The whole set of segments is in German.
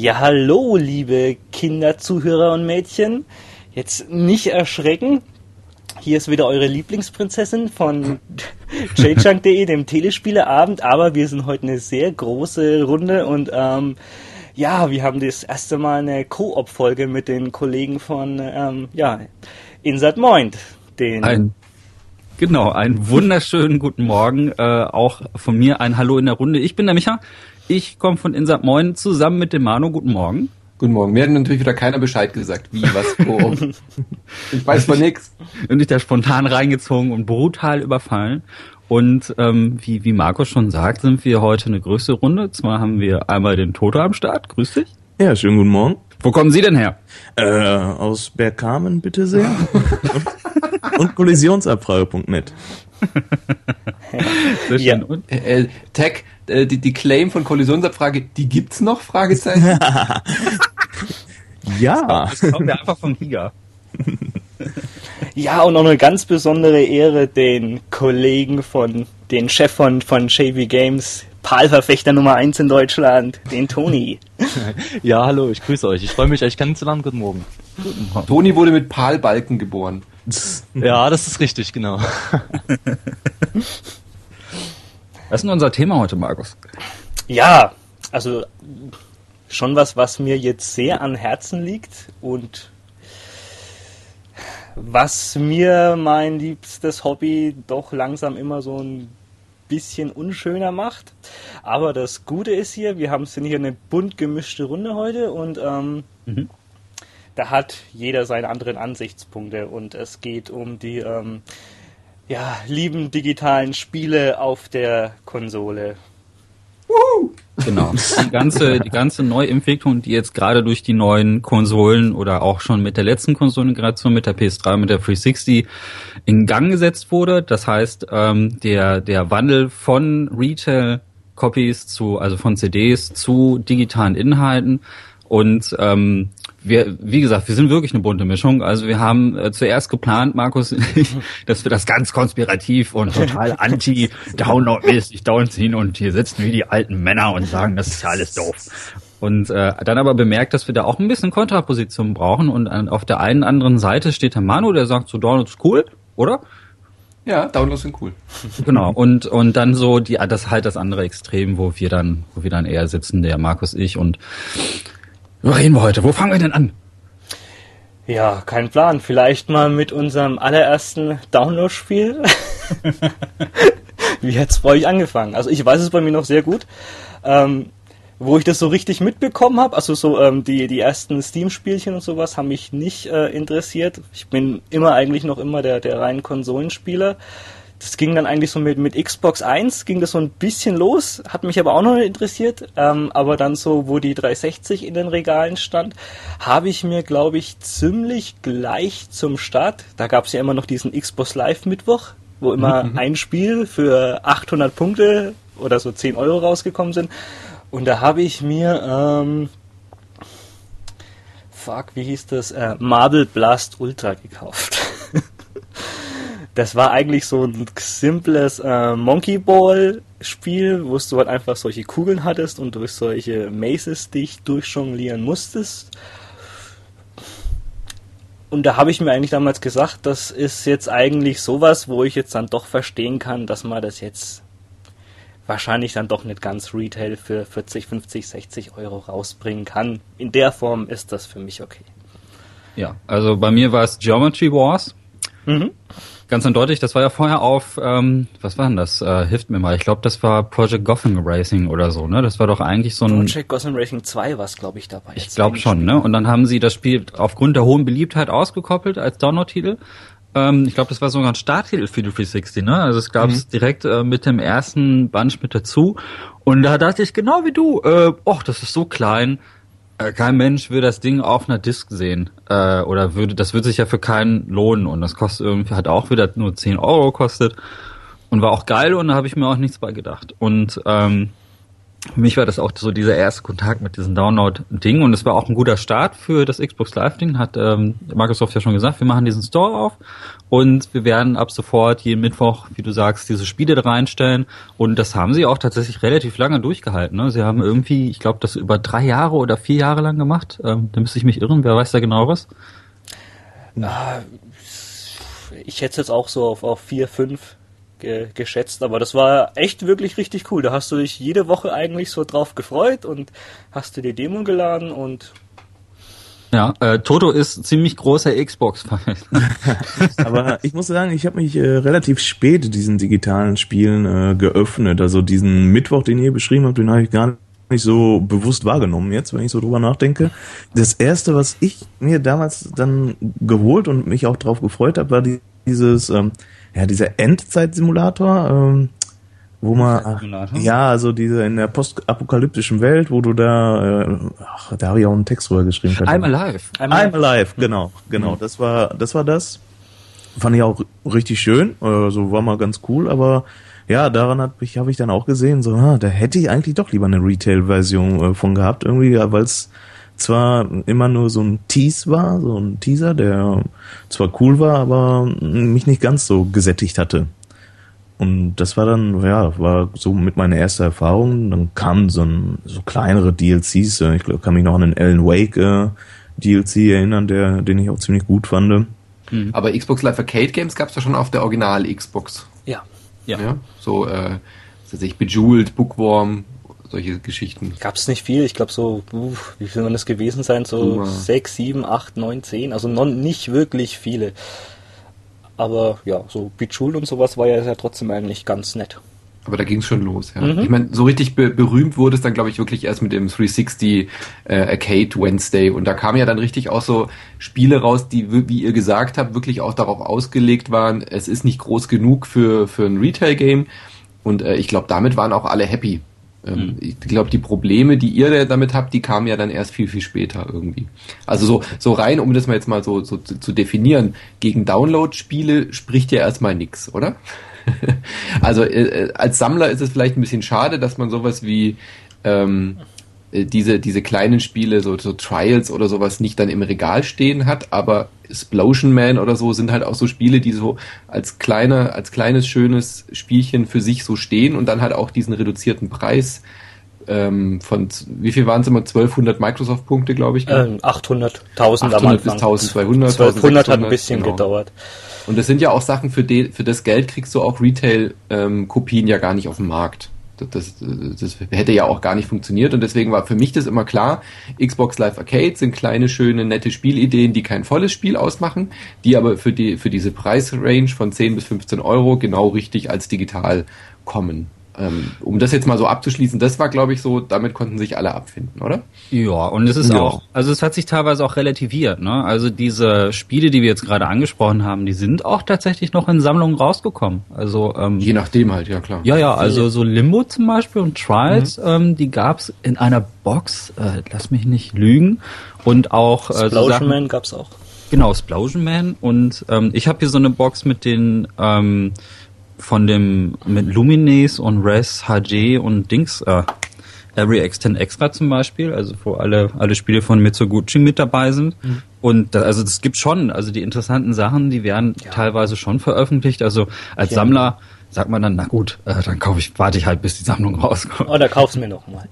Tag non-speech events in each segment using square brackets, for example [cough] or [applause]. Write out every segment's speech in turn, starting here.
Ja, hallo, liebe Kinder, Zuhörer und Mädchen. Jetzt nicht erschrecken. Hier ist wieder eure Lieblingsprinzessin von [laughs] jjunk.de, dem Telespieleabend, aber wir sind heute eine sehr große Runde und ähm, ja, wir haben das erste Mal eine Koop-Folge mit den Kollegen von ähm, ja, Insert Moin. Den ein, genau, einen wunderschönen guten Morgen. Äh, auch von mir ein Hallo in der Runde. Ich bin der Micha. Ich komme von Insert Moin zusammen mit dem Manu. Guten Morgen. Guten Morgen. Mir hat natürlich wieder keiner Bescheid gesagt, wie, was, wo. [laughs] ich weiß von nix. Und ich da spontan reingezogen und brutal überfallen. Und ähm, wie, wie Markus schon sagt, sind wir heute eine größere Runde. Zwar haben wir einmal den Toto am Start. Grüß dich. Ja, schönen guten Morgen. Wo kommen Sie denn her? Äh, aus Bergkamen, bitte sehr. und kollisionsabfrage.net. [laughs] Sehr schön. Ja. Äh, äh, Tech, äh, die, die Claim von Kollisionsabfrage, die gibt's noch? Fragezeichen. [laughs] ja. Das kommt ja einfach vom Giga. [laughs] Ja, und noch eine ganz besondere Ehre den Kollegen von, den Chef von, von JV Games, Palverfechter Nummer 1 in Deutschland, den Toni. [laughs] ja, hallo, ich grüße euch. Ich freue mich, euch kennenzulernen. Guten Morgen. Guten Morgen. Toni wurde mit Palbalken geboren. [laughs] ja, das ist richtig, genau. Was ist denn unser Thema heute, Markus? Ja, also schon was, was mir jetzt sehr an Herzen liegt und was mir mein liebstes Hobby doch langsam immer so ein bisschen unschöner macht. Aber das Gute ist hier, wir haben sind hier eine bunt gemischte Runde heute und ähm, mhm. da hat jeder seine anderen Ansichtspunkte und es geht um die ähm, ja, lieben digitalen Spiele auf der Konsole. Genau. Die ganze, die ganze Neuentwicklung, die jetzt gerade durch die neuen Konsolen oder auch schon mit der letzten Konsolengeneration, mit der PS3, mit der 360 in Gang gesetzt wurde. Das heißt, ähm, der, der Wandel von Retail-Copies zu, also von CDs zu digitalen Inhalten und ähm, wir, wie gesagt, wir sind wirklich eine bunte Mischung. Also wir haben äh, zuerst geplant, Markus, [laughs] dass wir das ganz konspirativ und total anti-Download-mäßig downziehen und hier sitzen wie die alten Männer und sagen, das ist ja alles doof. Und äh, dann aber bemerkt, dass wir da auch ein bisschen Kontraposition brauchen und an, auf der einen anderen Seite steht der Manu, der sagt so, Downloads cool, oder? Ja, Downloads sind cool. [laughs] Genau. Und und dann so die das halt das andere Extrem, wo wir dann wo wir dann eher sitzen, der Markus, ich und wo reden wir heute? Wo fangen wir denn an? Ja, kein Plan. Vielleicht mal mit unserem allerersten Download-Spiel. [laughs] Wie hat's bei euch angefangen? Also ich weiß es bei mir noch sehr gut. Ähm, wo ich das so richtig mitbekommen habe, also so ähm, die, die ersten Steam-Spielchen und sowas haben mich nicht äh, interessiert. Ich bin immer eigentlich noch immer der, der reinen Konsolenspieler das ging dann eigentlich so mit, mit Xbox 1 ging das so ein bisschen los, hat mich aber auch noch interessiert. Ähm, aber dann so, wo die 360 in den Regalen stand, habe ich mir, glaube ich, ziemlich gleich zum Start, da gab es ja immer noch diesen Xbox Live Mittwoch, wo immer mhm. ein Spiel für 800 Punkte oder so 10 Euro rausgekommen sind. Und da habe ich mir, ähm, fuck, wie hieß das, äh, Marble Blast Ultra gekauft. Das war eigentlich so ein simples äh, Monkey Ball Spiel, wo du halt einfach solche Kugeln hattest und durch solche Maces dich durchjonglieren musstest. Und da habe ich mir eigentlich damals gesagt, das ist jetzt eigentlich sowas, wo ich jetzt dann doch verstehen kann, dass man das jetzt wahrscheinlich dann doch nicht ganz Retail für 40, 50, 60 Euro rausbringen kann. In der Form ist das für mich okay. Ja, also bei mir war es Geometry Wars. Mhm. Ganz eindeutig, das war ja vorher auf, ähm, was war denn das? Äh, hilft mir mal. Ich glaube, das war Project Gotham Racing oder so, ne? Das war doch eigentlich so ein. Project Gotham Racing 2 war es, glaube ich, dabei. Ich glaube schon, ne? Und dann haben sie das Spiel aufgrund der hohen Beliebtheit ausgekoppelt als Download-Titel. Ähm, ich glaube, das war sogar ein Starttitel für die 360, ne? Also es gab es mhm. direkt äh, mit dem ersten Bunch mit dazu. Und da dachte ich genau wie du, äh, och, das ist so klein kein Mensch will das Ding auf einer Disk sehen. Äh, oder würde, das würde sich ja für keinen lohnen. Und das kostet irgendwie, hat auch wieder nur 10 Euro gekostet. Und war auch geil und da habe ich mir auch nichts bei gedacht. Und ähm, für mich war das auch so dieser erste Kontakt mit diesem Download-Ding und es war auch ein guter Start für das Xbox Live-Ding, hat ähm, Microsoft ja schon gesagt, wir machen diesen Store auf und wir werden ab sofort jeden Mittwoch, wie du sagst, diese Spiele da reinstellen und das haben sie auch tatsächlich relativ lange durchgehalten. Ne? Sie haben irgendwie, ich glaube, das über drei Jahre oder vier Jahre lang gemacht. Ähm, da müsste ich mich irren, wer weiß da genau was? Ah, ich hätte es jetzt auch so auf, auf vier, fünf ge geschätzt, aber das war echt wirklich richtig cool. Da hast du dich jede Woche eigentlich so drauf gefreut und hast du die Demo geladen und ja, äh, Toto ist ziemlich großer Xbox-Fan. [laughs] Aber ich muss sagen, ich habe mich äh, relativ spät diesen digitalen Spielen äh, geöffnet. Also diesen Mittwoch, den ihr beschrieben habt, den habe ich gar nicht so bewusst wahrgenommen jetzt, wenn ich so drüber nachdenke. Das erste, was ich mir damals dann geholt und mich auch drauf gefreut habe, war die, dieses, ähm, ja, dieser Endzeitsimulator, ähm, wo man, ja, also diese in der postapokalyptischen Welt, wo du da, äh, ach, da habe ich auch einen Text drüber geschrieben. I'm alive. I'm, I'm alive, genau, genau. Mhm. Das war, das war das. Fand ich auch richtig schön, also war mal ganz cool, aber ja, daran habe ich, hab ich dann auch gesehen, so, ah, da hätte ich eigentlich doch lieber eine Retail-Version äh, von gehabt, irgendwie, ja, weil es zwar immer nur so ein Tease war, so ein Teaser, der zwar cool war, aber mich nicht ganz so gesättigt hatte. Und das war dann, ja, war so mit meiner ersten Erfahrung. Dann kamen so, ein, so kleinere DLCs. äh, Ich glaub, kann mich noch an den Alan Wake äh, DLC erinnern, der, den ich auch ziemlich gut fand. Aber Xbox Live Arcade Games gab es ja schon auf der Original Xbox. ja. Ja. Ja. So, äh, was weiß ich, Bejeweled, Bookworm, solche Geschichten. Gab es nicht viel, ich glaube so, uff, wie viel man das gewesen sein, so sechs, sieben, acht, neun, zehn, also non, nicht wirklich viele. Aber ja, so Bejeweled und sowas war ja, ja trotzdem eigentlich ganz nett. Aber da ging es schon los, ja. Mhm. Ich meine, so richtig be berühmt wurde es dann, glaube ich, wirklich erst mit dem 360 äh, Arcade Wednesday. Und da kamen ja dann richtig auch so Spiele raus, die, wie wie ihr gesagt habt, wirklich auch darauf ausgelegt waren, es ist nicht groß genug für, für ein Retail-Game. Und äh, ich glaube, damit waren auch alle happy. Ähm, Ich glaube, die Probleme, die ihr da damit habt, die kamen ja dann erst viel, viel später irgendwie. Also so, so rein, um das mal jetzt mal so, so zu, zu definieren, gegen Download-Spiele spricht ja erstmal nix, oder? [laughs] also äh, als Sammler ist es vielleicht ein bisschen schade, dass man sowas wie ähm, äh, diese, diese kleinen Spiele, so, so Trials oder sowas, nicht dann im Regal stehen hat, aber Explosion Man oder so sind halt auch so Spiele, die so als kleiner, als kleines, schönes Spielchen für sich so stehen und dann halt auch diesen reduzierten Preis ähm, von, wie viel waren es immer? 1200 Microsoft-Punkte, glaube ich. Ähm, 800, 1000 am 800 bis Anfang. 1200, 1200 hat ein bisschen genau. gedauert. Und das sind ja auch Sachen, für, de, für das Geld kriegst du auch Retail-Kopien ja gar nicht auf dem Markt. Das, das, das hätte ja auch gar nicht funktioniert und deswegen war für mich das immer klar, Xbox Live Arcade sind kleine, schöne, nette Spielideen, die kein volles Spiel ausmachen, die aber für, die, für diese Preisrange von 10 bis 15 Euro genau richtig als digital kommen. Ähm, um das jetzt mal so abzuschließen, das war glaube ich so, damit konnten sich alle abfinden, oder? Ja, und es ist Ja. auch, also es hat sich teilweise auch relativiert, ne? Also diese Spiele, die wir jetzt gerade angesprochen haben, die sind auch tatsächlich noch in Sammlungen rausgekommen. Also ähm, Je nachdem halt, ja klar. ja, ja, also so Limbo zum Beispiel und Trials, ähm, die gab's in einer Box, äh, lass mich nicht lügen, und auch äh, so Explosion Sachen, Man gab's auch. Genau, Explosion Man. Und ähm, ich habe hier so eine Box mit den ähm, von dem mit Lumines und Res HG und Dings, äh, Every X10 Extra zum Beispiel, also wo alle alle Spiele von Mitsuguchi mit dabei sind. Und da, also das gibt schon, also die interessanten Sachen, die werden teilweise schon veröffentlicht. Also als Ja. Sammler sagt man dann, na gut, äh, dann kaufe ich, warte ich halt, bis die Sammlung rauskommt. Oder kauf's mir noch mal.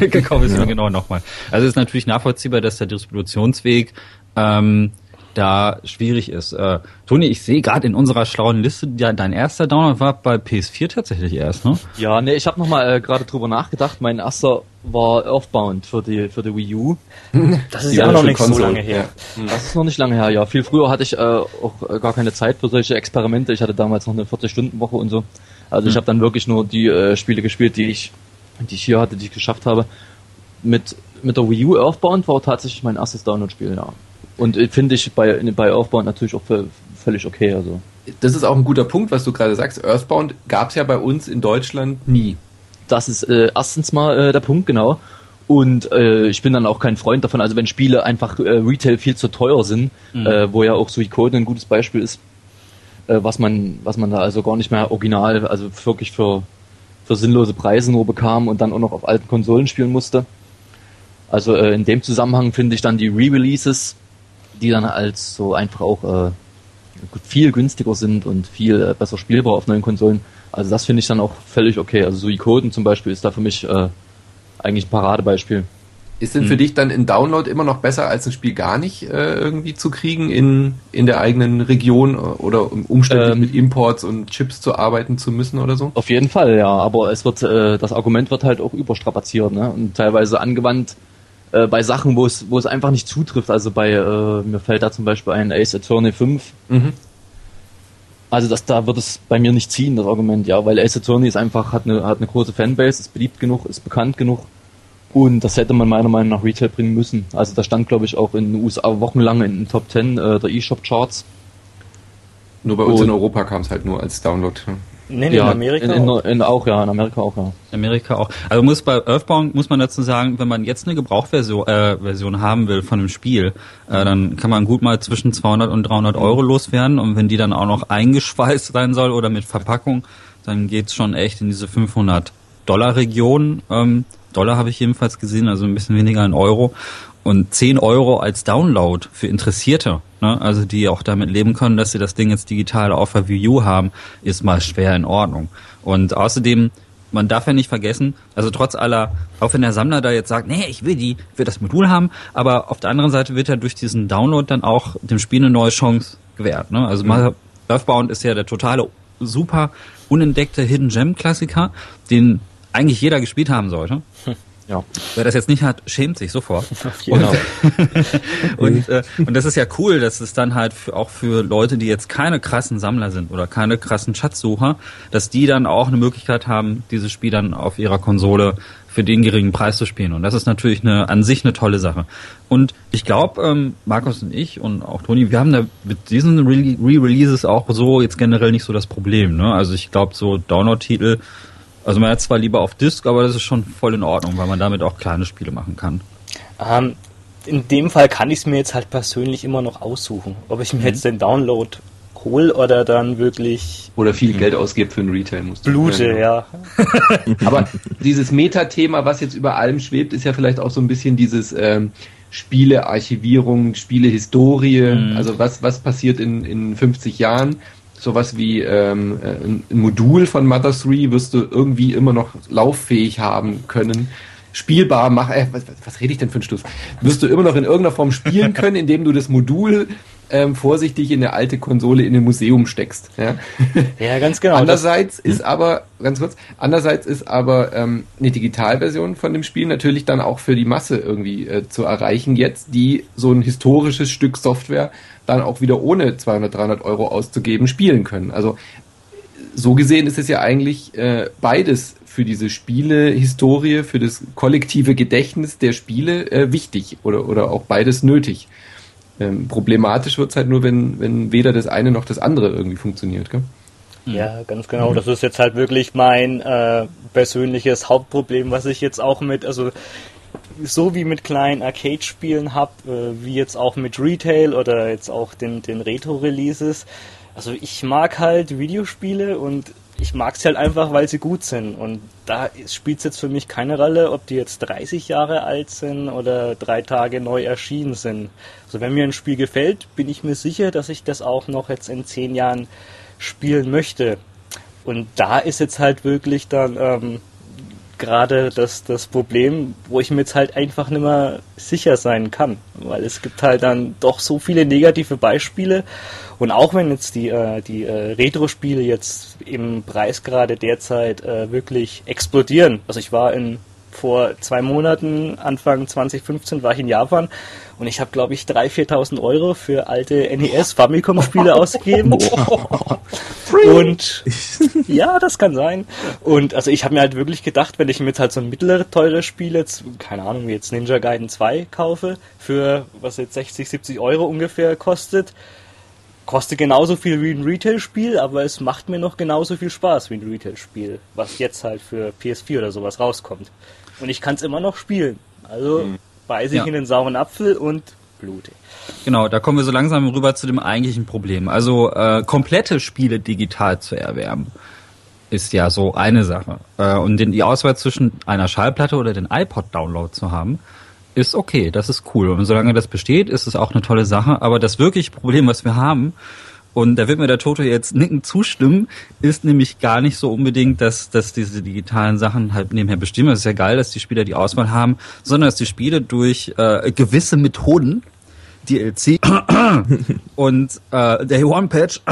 [laughs] gekauft ist mir genau nochmal. Also es ist natürlich nachvollziehbar, dass der Distributionsweg ähm, da schwierig ist. Äh, Toni, ich sehe gerade in unserer schlauen Liste, ja, dein erster Download war bei PS4 tatsächlich erst, ne? Ja, nee, ich habe nochmal äh, gerade drüber nachgedacht. Mein erster war Earthbound für die für die Wii U. [laughs] Das ist Die ja noch nicht so Konsole, lange her. Das ist noch nicht lange her, ja. Viel früher hatte ich äh, auch äh, gar keine Zeit für solche Experimente. Ich hatte damals noch eine 40-Stunden-Woche und so. Also ich habe dann wirklich nur die äh, Spiele gespielt, die ich, die ich hier hatte, die ich geschafft habe. Mit, mit der Wii U Earthbound war tatsächlich mein erstes Download-Spiel, ja. Und äh, finde ich bei, bei Earthbound natürlich auch vö- völlig okay. Also Das ist auch ein guter Punkt, was du gerade sagst. Earthbound gab es ja bei uns in Deutschland nie. das ist äh, erstens mal äh, der Punkt, genau. Und äh, ich bin dann auch kein Freund davon, also wenn Spiele einfach äh, Retail viel zu teuer sind, äh, wo ja auch Suikoden ein gutes Beispiel ist, äh, was man was man da also gar nicht mehr original, also wirklich für für sinnlose Preise nur bekam und dann auch noch auf alten Konsolen spielen musste. Also äh, in dem Zusammenhang finde ich dann die Re-Releases, die dann als so einfach auch äh, viel günstiger sind und viel äh, besser spielbar auf neuen Konsolen. Also das finde ich dann auch völlig okay. Also so Suikoden zum Beispiel ist da für mich äh, eigentlich ein Paradebeispiel. Ist denn für hm. dich dann ein Download immer noch besser, als ein Spiel gar nicht äh, irgendwie zu kriegen in, in der eigenen Region oder umständlich ähm, mit Imports und Chips zu arbeiten zu müssen oder so? Auf jeden Fall, ja. Aber es wird, äh, das Argument wird halt auch überstrapaziert, ne? Und teilweise angewandt äh, bei Sachen, wo es, wo es einfach nicht zutrifft. Also bei, äh, mir fällt da zum Beispiel ein Ace Attorney 5. Mhm. Also das, da wird es bei mir nicht ziehen, das Argument, ja, weil Ace Attorney ist einfach, hat eine, hat eine große Fanbase, ist beliebt genug, ist bekannt genug und das hätte man meiner Meinung nach Retail bringen müssen. Also da stand, glaube ich, auch in den USA wochenlang in den Top 10 äh, der eShop-Charts. Nur bei uns und in Europa kam es halt nur als Download. Nee, nee, ja, in Amerika in, in, auch. In, auch, ja, in Amerika auch, ja. Amerika auch. Also muss bei Earthbound muss man dazu sagen, wenn man jetzt eine Gebrauchversion äh, Version haben will von einem Spiel, äh, dann kann man gut mal zwischen 200 und 300 Euro loswerden und wenn die dann auch noch eingeschweißt sein soll oder mit Verpackung, dann geht's schon echt in diese 500 Dollar Region. Ähm, Dollar habe ich jedenfalls gesehen, also ein bisschen weniger in Euro. Und 10 Euro als Download für Interessierte, ne? also die auch damit leben können, dass sie das Ding jetzt digital auf der Wii U haben, ist mal schwer in Ordnung. Und außerdem, man darf ja nicht vergessen, also trotz aller, auch wenn der Sammler da jetzt sagt, nee, ich will die, ich will das Modul haben, aber auf der anderen Seite wird ja durch diesen Download dann auch dem Spiel eine neue Chance gewährt. Ne? Also mhm. Earthbound ist ja der totale, super unentdeckte Hidden Gem Klassiker, den eigentlich jeder gespielt haben sollte. Ja. Wer das jetzt nicht hat, schämt sich sofort. [laughs] Genau. [laughs] Und, äh, und das ist ja cool, dass es dann halt für, auch für Leute, die jetzt keine krassen Sammler sind oder keine krassen Schatzsucher, dass die dann auch eine Möglichkeit haben, dieses Spiel dann auf ihrer Konsole für den geringen Preis zu spielen. Und das ist natürlich eine an sich eine tolle Sache. Und ich glaube, ähm, Markus und ich und auch Toni, wir haben da mit diesen Re-Releases auch so jetzt generell nicht so das Problem. Ne? Also ich glaube, so Download-Titel also man hat zwar lieber auf Disk, aber das ist schon voll in Ordnung, weil man damit auch kleine Spiele machen kann. Ähm, in dem Fall kann ich es mir jetzt halt persönlich immer noch aussuchen, ob ich mir mhm. jetzt den Download hole oder dann wirklich oder viel mhm. Geld ausgebe für ein Retail musst Blute, ja. [laughs] aber dieses Metathema, was jetzt über allem schwebt, ist ja vielleicht auch so ein bisschen dieses ähm, Spielearchivierung, Spielehistorie, mhm. also was was passiert in in 50 Jahren sowas wie ähm, äh, ein Modul von Mother 3 wirst du irgendwie immer noch lauffähig haben können. Spielbar machen, äh, was, was rede ich denn für einen Stuss? Wirst du immer noch in irgendeiner Form spielen [laughs] können, indem du das Modul ähm, vorsichtig in eine alte Konsole in ein Museum steckst. Ja, [laughs] ja ganz genau. Andererseits ist aber, ganz kurz, andererseits ist aber ähm, eine Digitalversion von dem Spiel natürlich dann auch für die Masse irgendwie äh, zu erreichen jetzt, die so ein historisches Stück Software dann auch wieder ohne 200, 300 Euro auszugeben spielen können. Also so gesehen ist es ja eigentlich äh, beides für diese Spiele-Historie, für das kollektive Gedächtnis der Spiele äh, wichtig oder, oder auch beides nötig. Ähm, problematisch wird es halt nur, wenn, wenn weder das eine noch das andere irgendwie funktioniert. Gell? Ja, ganz genau. Das ist jetzt halt wirklich mein äh, persönliches Hauptproblem, was ich jetzt auch mit, also so wie mit kleinen Arcade-Spielen habe, äh, wie jetzt auch mit Retail oder jetzt auch den, den Retro-Releases. Also ich mag halt Videospiele und ich mag sie halt einfach, weil sie gut sind. Und da spielt es jetzt für mich keine Rolle, ob die jetzt 30 Jahre alt sind oder drei Tage neu erschienen sind. Also wenn mir ein Spiel gefällt, bin ich mir sicher, dass ich das auch noch jetzt in zehn Jahren spielen möchte. Und da ist jetzt halt wirklich dann ähm, gerade das, das Problem, wo ich mir jetzt halt einfach nicht mehr sicher sein kann. Weil es gibt halt dann doch so viele negative Beispiele. Und auch wenn jetzt die, äh, die äh, Retro-Spiele jetzt im Preis gerade derzeit äh, wirklich explodieren. Also ich war in vor zwei Monaten, Anfang 2015, war ich in Japan und ich habe, glaube ich, 3.000, 4.000 Euro für alte NES Famicom-Spiele [laughs] ausgegeben. [laughs] und [laughs] ja, das kann sein. Und also ich habe mir halt wirklich gedacht, wenn ich mir jetzt halt so ein mittlere teure Spiel jetzt, keine Ahnung, wie jetzt Ninja Gaiden 2 kaufe, für was jetzt 60, 70 Euro ungefähr kostet, kostet genauso viel wie ein Retail-Spiel, aber es macht mir noch genauso viel Spaß wie ein Retail-Spiel, was jetzt halt für PS4 oder sowas rauskommt. Und ich kann es immer noch spielen. Also mhm. beiße ich ja. in den sauren Apfel und blute. Genau, da kommen wir so langsam rüber zu dem eigentlichen Problem. Also äh, komplette Spiele digital zu erwerben. ist ja so eine Sache. Äh, und den, die Auswahl zwischen einer Schallplatte oder den iPod-Download zu haben, ist okay, das ist cool. Und solange das besteht, ist es auch eine tolle Sache. Aber das wirkliche Problem, was wir haben, und da wird mir der Toto jetzt nicken zustimmen, ist nämlich gar nicht so unbedingt, dass, dass diese digitalen Sachen halt nebenher bestimmen. Es ist ja geil, dass die Spieler die Auswahl haben, sondern dass die Spiele durch äh, gewisse Methoden, DLC [coughs] und äh, Day One Patch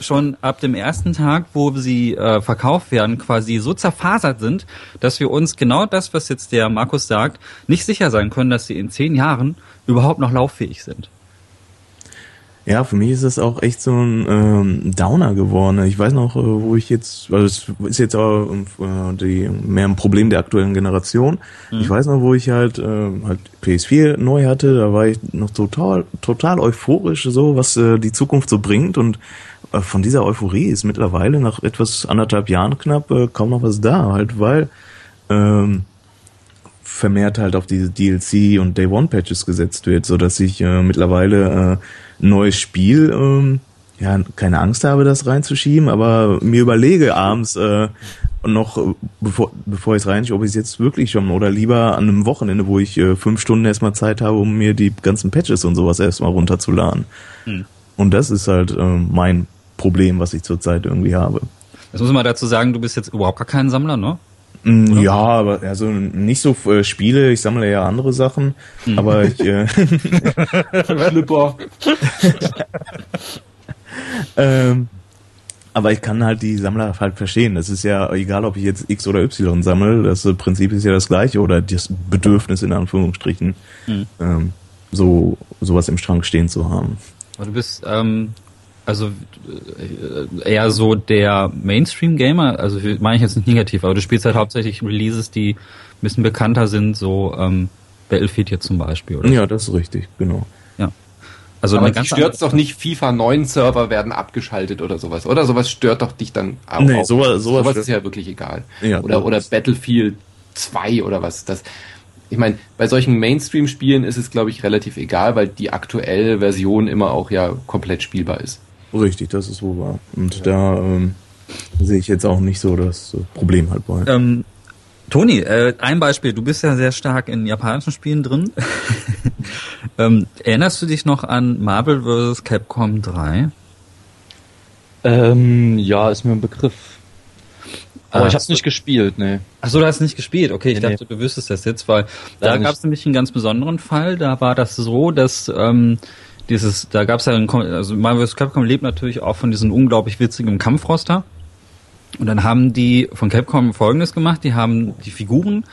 schon ab dem ersten Tag, wo sie äh, verkauft werden, quasi so zerfasert sind, dass wir uns genau das, was jetzt der Markus sagt, nicht sicher sein können, dass sie in zehn Jahren überhaupt noch lauffähig sind. Ja, für mich ist es auch echt so ein ähm, Downer geworden. Ich weiß noch, äh, wo ich jetzt, also es ist jetzt auch äh, die, mehr ein Problem der aktuellen Generation. Mhm. Ich weiß noch, wo ich halt äh, halt PS4 neu hatte, da war ich noch total total euphorisch, so was äh, die Zukunft so bringt und äh, von dieser Euphorie ist mittlerweile nach etwas anderthalb Jahren knapp äh, kaum noch was da, halt weil ähm, vermehrt halt auf diese DLC und Day One Patches gesetzt wird, so dass ich äh, mittlerweile äh, neues Spiel, ähm, ja, keine Angst habe, das reinzuschieben, aber mir überlege abends äh, noch, äh, bevor, bevor ich es reinschiebe, ob ich es jetzt wirklich schon oder lieber an einem Wochenende, wo ich äh, fünf Stunden erstmal Zeit habe, um mir die ganzen Patches und sowas erstmal runterzuladen. Hm. Und das ist halt äh, mein Problem, was ich zurzeit irgendwie habe. Das muss man dazu sagen, du bist jetzt überhaupt gar kein Sammler, ne? Mm, ja, aber also nicht so äh, Spiele, ich sammle ja andere Sachen, mhm. aber ich äh, [laughs] Flipper. ähm, aber ich kann halt die Sammler halt verstehen. Das ist ja egal, ob ich jetzt X oder Y sammle, das Prinzip ist ja das gleiche oder das Bedürfnis in Anführungsstrichen, mhm. ähm, so sowas im Schrank stehen zu haben. Du bist ähm, also äh, eher so der Mainstream-Gamer, also meine ich jetzt nicht negativ, aber du spielst halt hauptsächlich Releases, die ein bisschen bekannter sind, so ähm, Battlefield jetzt zum Beispiel, oder? Ja, das ist richtig, genau. Ja. Also aber dich stört doch nicht, FIFA 9 Server werden abgeschaltet oder sowas, oder? Sowas stört doch dich dann auch. Nee, sowas, sowas, sowas ist ja wirklich egal. Ja, oder, oder Battlefield 2 oder was. Das, ich meine, bei solchen Mainstream-Spielen ist es, glaube ich, relativ egal, weil die aktuelle Version immer auch ja komplett spielbar ist. Richtig, das ist wohl wahr. Und ja. da ähm, sehe ich jetzt auch nicht so das Problem halt bei. Ähm, Toni, äh, ein Beispiel. Du bist ja sehr stark in japanischen Spielen drin. [laughs] ähm, erinnerst du dich noch an Marvel vs. Capcom 3? Ähm, ja, ist mir ein Begriff. Aber ah, ich habe nicht gespielt, ne. Achso, du hast nicht gespielt. Okay, ich nee, dachte, nee. du wüsstest das jetzt, weil da gab es nämlich einen ganz besonderen Fall. Da war das so, dass ähm, dieses, da gab es ja, ein, also Marvel vs. Capcom lebt natürlich auch von diesem unglaublich witzigen Kampfroster. Und dann haben die von Capcom Folgendes gemacht, die haben die Figuren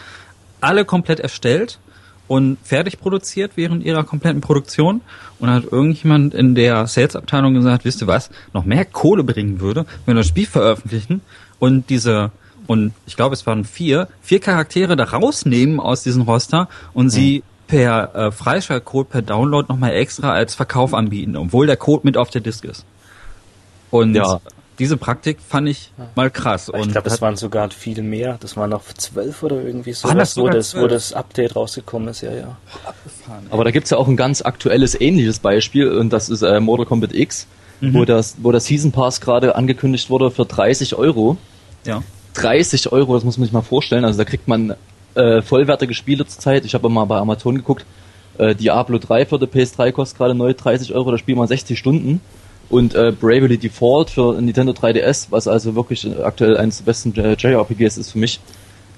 alle komplett erstellt und fertig produziert während ihrer kompletten Produktion und dann hat irgendjemand in der Sales-Abteilung gesagt, wisst ihr was, noch mehr Kohle bringen würde, wenn wir das Spiel veröffentlichen und diese und ich glaube es waren vier, vier Charaktere da rausnehmen aus diesem Roster und sie per äh, Freischaltcode per Download nochmal extra als Verkauf anbieten, obwohl der Code mit auf der Disk ist. Und ja. diese Praktik fand ich mal krass. Ich glaube, es waren sogar viel mehr. Das waren noch zwölf oder irgendwie so, das wo, das, wo das Update rausgekommen ist, ja, ja. Aber da gibt's ja auch ein ganz aktuelles, ähnliches Beispiel und das ist äh, Mortal Kombat X, mhm. wo, das, wo der Season Pass gerade angekündigt wurde für 30 Euro. Ja. 30 Euro, das muss man sich mal vorstellen. Also da kriegt man äh, vollwertige Spiele zurzeit. Ich habe mal bei Amazon geguckt. Äh, Diablo 3 für die PS3 kostet gerade neu 30 Euro, da spielt man 60 Stunden. Und äh, Bravely Default für Nintendo 3DS, was also wirklich aktuell eines der besten JRPGs ist für mich,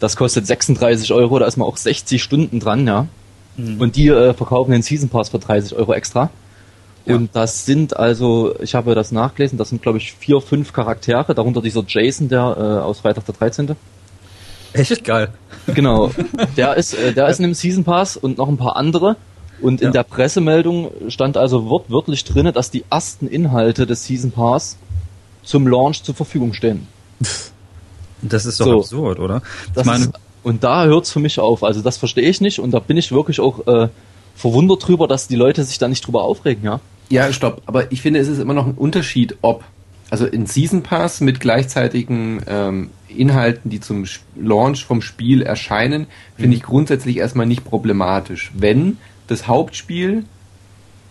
das kostet 36 Euro, da ist man auch 60 Stunden dran, ja. Mhm. Und die äh, verkaufen den Season Pass für 30 Euro extra. Ja. Und das sind also, ich habe das nachgelesen, das sind glaube ich vier, fünf Charaktere, darunter dieser Jason, der äh, aus Freitag der 13. Echt geil. Genau. Der ist, äh, der ist in dem Season Pass und noch ein paar andere. Und in ja. der Pressemeldung stand also wortwörtlich drin, dass die ersten Inhalte des Season Pass zum Launch zur Verfügung stehen. Das ist doch so. absurd, oder? Ich meine, ist, und da hört's für mich auf. Also das verstehe ich nicht und da bin ich wirklich auch äh, verwundert drüber, dass die Leute sich da nicht drüber aufregen, ja. Ja, stopp. Aber ich finde, es ist immer noch ein Unterschied, ob also in Season Pass mit gleichzeitigen ähm, Inhalten, die zum Launch vom Spiel erscheinen, finde mhm. ich grundsätzlich erstmal nicht problematisch, wenn das Hauptspiel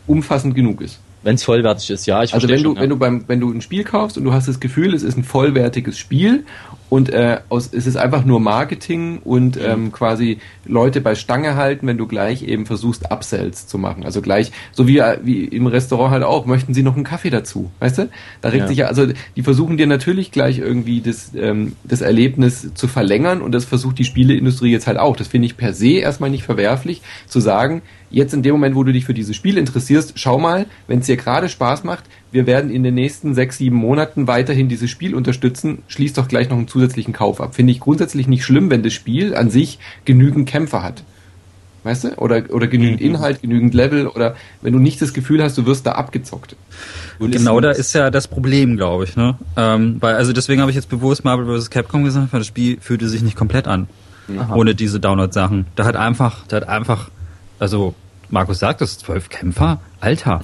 umfassend genug ist. Wenn es vollwertig ist, ja. Ich also wenn du, schon, ja. wenn du beim, wenn du ein Spiel kaufst und du hast das Gefühl, es ist ein vollwertiges Spiel und äh, aus, es ist einfach nur Marketing und Mhm. ähm, quasi Leute bei Stange halten, wenn du gleich eben versuchst, Upsells zu machen. Also gleich, so wie, wie im Restaurant halt auch, möchten sie noch einen Kaffee dazu, weißt du? Da regt Ja. sich ja, also die versuchen dir natürlich gleich irgendwie das, ähm, das Erlebnis zu verlängern und das versucht die Spieleindustrie jetzt halt auch. Das finde ich per se erstmal nicht verwerflich, zu sagen, jetzt in dem Moment, wo du dich für dieses Spiel interessierst, schau mal, wenn es dir gerade Spaß macht, wir werden in den nächsten sechs, sieben Monaten weiterhin dieses Spiel unterstützen, schließ doch gleich noch einen zusätzlichen Kauf ab. Finde ich grundsätzlich nicht schlimm, wenn das Spiel an sich genügend Kämpfer hat. Weißt du? Oder, oder genügend Inhalt, genügend Level oder wenn du nicht das Gefühl hast, du wirst da abgezockt. Und genau da ist ja das Problem, glaube ich. Ne? Ähm, weil, also deswegen habe ich jetzt bewusst Marvel vs. Capcom gesagt, weil das Spiel fühlte sich nicht komplett an. Ohne diese Download-Sachen. Da hat einfach, da hat einfach, also Markus sagt es, zwölf Kämpfer? Alter.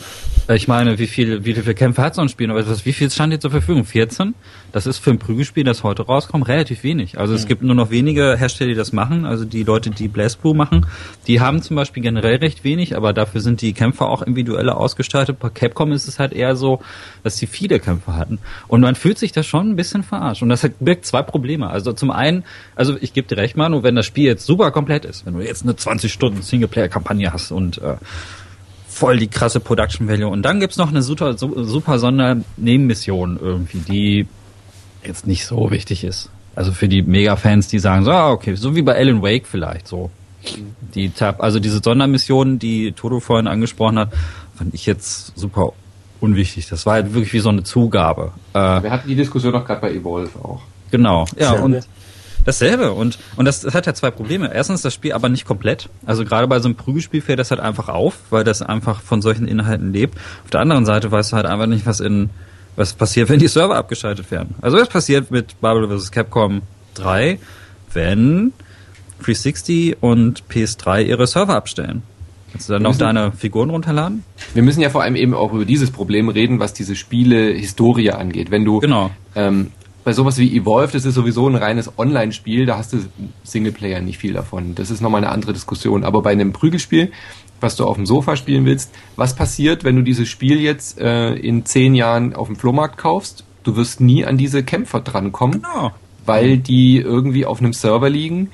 Äh, Ich meine, wie viel, wie viele Kämpfer hat so ein Spiel? Aber was, wie viel stand dir zur Verfügung? 14? Das ist für ein Prügelspiel, das heute rauskommt, relativ wenig. Also es gibt nur noch wenige Hersteller, die das machen. Also die Leute, die Blazblue machen, die haben zum Beispiel generell recht wenig, aber dafür sind die Kämpfer auch individueller ausgestaltet. Bei Capcom ist es halt eher so, dass sie viele Kämpfer hatten. Und man fühlt sich da schon ein bisschen verarscht. Und das hat, birgt zwei Probleme. Also zum einen, also ich gebe dir recht, Manu, wenn das Spiel jetzt super komplett ist, wenn du jetzt eine 20 Stunden Singleplayer-Kampagne hast und äh, voll die krasse Production Value. Und dann gibt's noch eine super, su- super Sondernebenmission irgendwie, die jetzt nicht so wichtig ist. Also für die Mega-Fans, die sagen so, ah, okay, so wie bei Alan Wake vielleicht so. Die Tab, also diese Sondermission, die Toto vorhin angesprochen hat, fand ich jetzt super unwichtig. Das war halt wirklich wie so eine Zugabe. Äh, Wir hatten die Diskussion doch gerade bei Evolve auch. Genau, ja, und dasselbe. Und, und das, das hat ja zwei Probleme. Erstens das Spiel aber nicht komplett. Also gerade bei so einem Prügelspiel fällt das halt einfach auf, weil das einfach von solchen Inhalten lebt. Auf der anderen Seite weißt du halt einfach nicht, was in, was passiert, wenn die Server abgeschaltet werden. Also was passiert mit Marvel vs. Capcom 3, wenn 360 und PS3 ihre Server abstellen? Kannst du dann noch deine Figuren runterladen? Wir müssen ja vor allem eben auch über dieses Problem reden, was diese Spiele-Historie angeht. Wenn du Genau. ähm, bei sowas wie Evolve, das ist sowieso ein reines Online-Spiel, da hast du Singleplayer nicht viel davon. Das ist nochmal eine andere Diskussion. Aber bei einem Prügelspiel, was du auf dem Sofa spielen willst, was passiert, wenn du dieses Spiel jetzt äh, in zehn Jahren auf dem Flohmarkt kaufst? Du wirst nie an diese Kämpfer drankommen, Genau. weil die irgendwie auf einem Server liegen,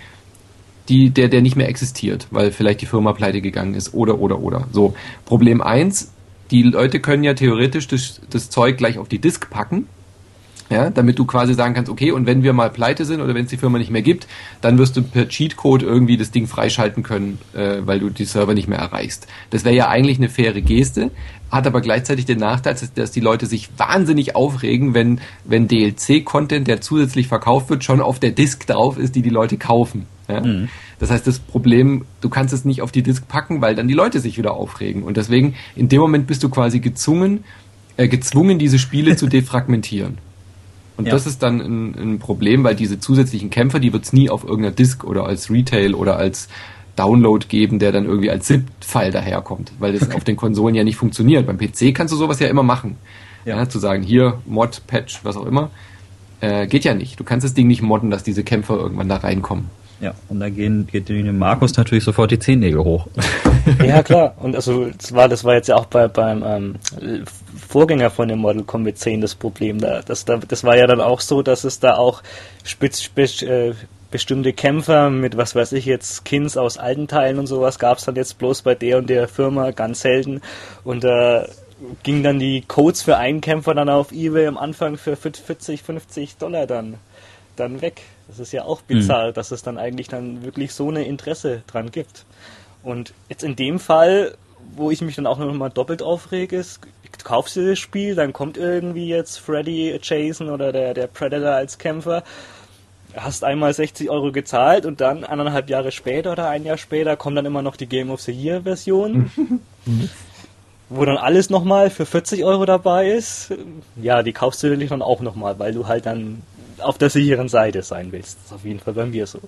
die, der, der nicht mehr existiert, weil vielleicht die Firma pleite gegangen ist oder, oder, oder. So, Problem eins: die Leute können ja theoretisch das, das Zeug gleich auf die Disk packen, ja, damit du quasi sagen kannst, okay, und wenn wir mal pleite sind oder wenn es die Firma nicht mehr gibt, dann wirst du per Cheatcode irgendwie das Ding freischalten können, äh, weil du die Server nicht mehr erreichst. Das wäre ja eigentlich eine faire Geste, hat aber gleichzeitig den Nachteil, dass, dass die Leute sich wahnsinnig aufregen, wenn, wenn DLC-Content, der zusätzlich verkauft wird, schon auf der Disk drauf ist, die die Leute kaufen. Ja? Das heißt, das Problem, du kannst es nicht auf die Disk packen, weil dann die Leute sich wieder aufregen. Und deswegen, in dem Moment bist du quasi gezwungen, äh, gezwungen, diese Spiele zu [laughs] defragmentieren. Und Ja. das ist dann ein, ein Problem, weil diese zusätzlichen Kämpfer, die wird es nie auf irgendeiner Disk oder als Retail oder als Download geben, der dann irgendwie als ZIP-File daherkommt, weil das auf den Konsolen ja nicht funktioniert. Beim PC kannst du sowas ja immer machen. Ja. Ja. zu sagen, hier, Mod, Patch, was auch immer. Äh, geht ja nicht. Du kannst das Ding nicht modden, dass diese Kämpfer irgendwann da reinkommen. Ja, und da gehen, geht dem Markus natürlich sofort die Zehennägel hoch. [laughs] Ja, klar. Und also das war, das war jetzt ja auch bei, beim ähm, Vorgänger von dem Model Combat 10 das Problem. Da, das, da, das war ja dann auch so, dass es da auch spitz, spitz, äh, bestimmte Kämpfer mit, was weiß ich jetzt, Skins aus alten Teilen und sowas gab es dann jetzt bloß bei der und der Firma, ganz selten. Und da ging dann die Codes für einen Kämpfer dann auf Ebay am Anfang für 40, 50 Dollar dann, dann weg. Das ist ja auch bizarr, dass es dann eigentlich dann wirklich so eine Interesse dran gibt. Und jetzt in dem Fall, wo ich mich dann auch noch mal doppelt aufrege, ist, kaufst du das Spiel, dann kommt irgendwie jetzt Freddy, Jason oder der, der Predator als Kämpfer, hast einmal 60 Euro gezahlt und dann anderthalb Jahre später oder ein Jahr später kommt dann immer noch die Game of the Year Version, [laughs] wo dann alles nochmal für 40 Euro dabei ist. Ja, die kaufst du natürlich dann auch nochmal, weil du halt dann auf der sicheren Seite sein willst. Das ist auf jeden Fall bei mir so.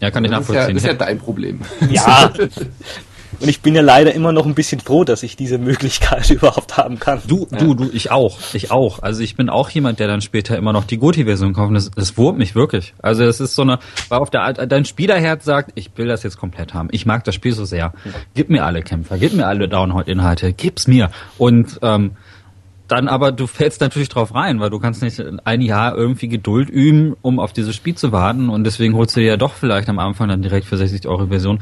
Ja, kann ich Das ist ja, nachvollziehen. das ist ja dein Problem. Ja, [laughs] Und ich bin ja leider immer noch ein bisschen froh, dass ich diese Möglichkeit [laughs] überhaupt haben kann. Du, ja. du, du, ich auch. Ich auch. Also ich bin auch jemand, der dann später immer noch die Goti-Version kauft. Das, das wurmt mich wirklich. Also es ist so eine, weil auf der dein Spielerherz sagt, ich will das jetzt komplett haben. Ich mag das Spiel so sehr. Gib mir alle Kämpfer, gib mir alle Download-Inhalte, gib's mir. Und ähm, dann aber du fällst natürlich drauf rein, weil du kannst nicht ein Jahr irgendwie Geduld üben, um auf dieses Spiel zu warten und deswegen holst du dir ja doch vielleicht am Anfang dann direkt für 60 Euro Version.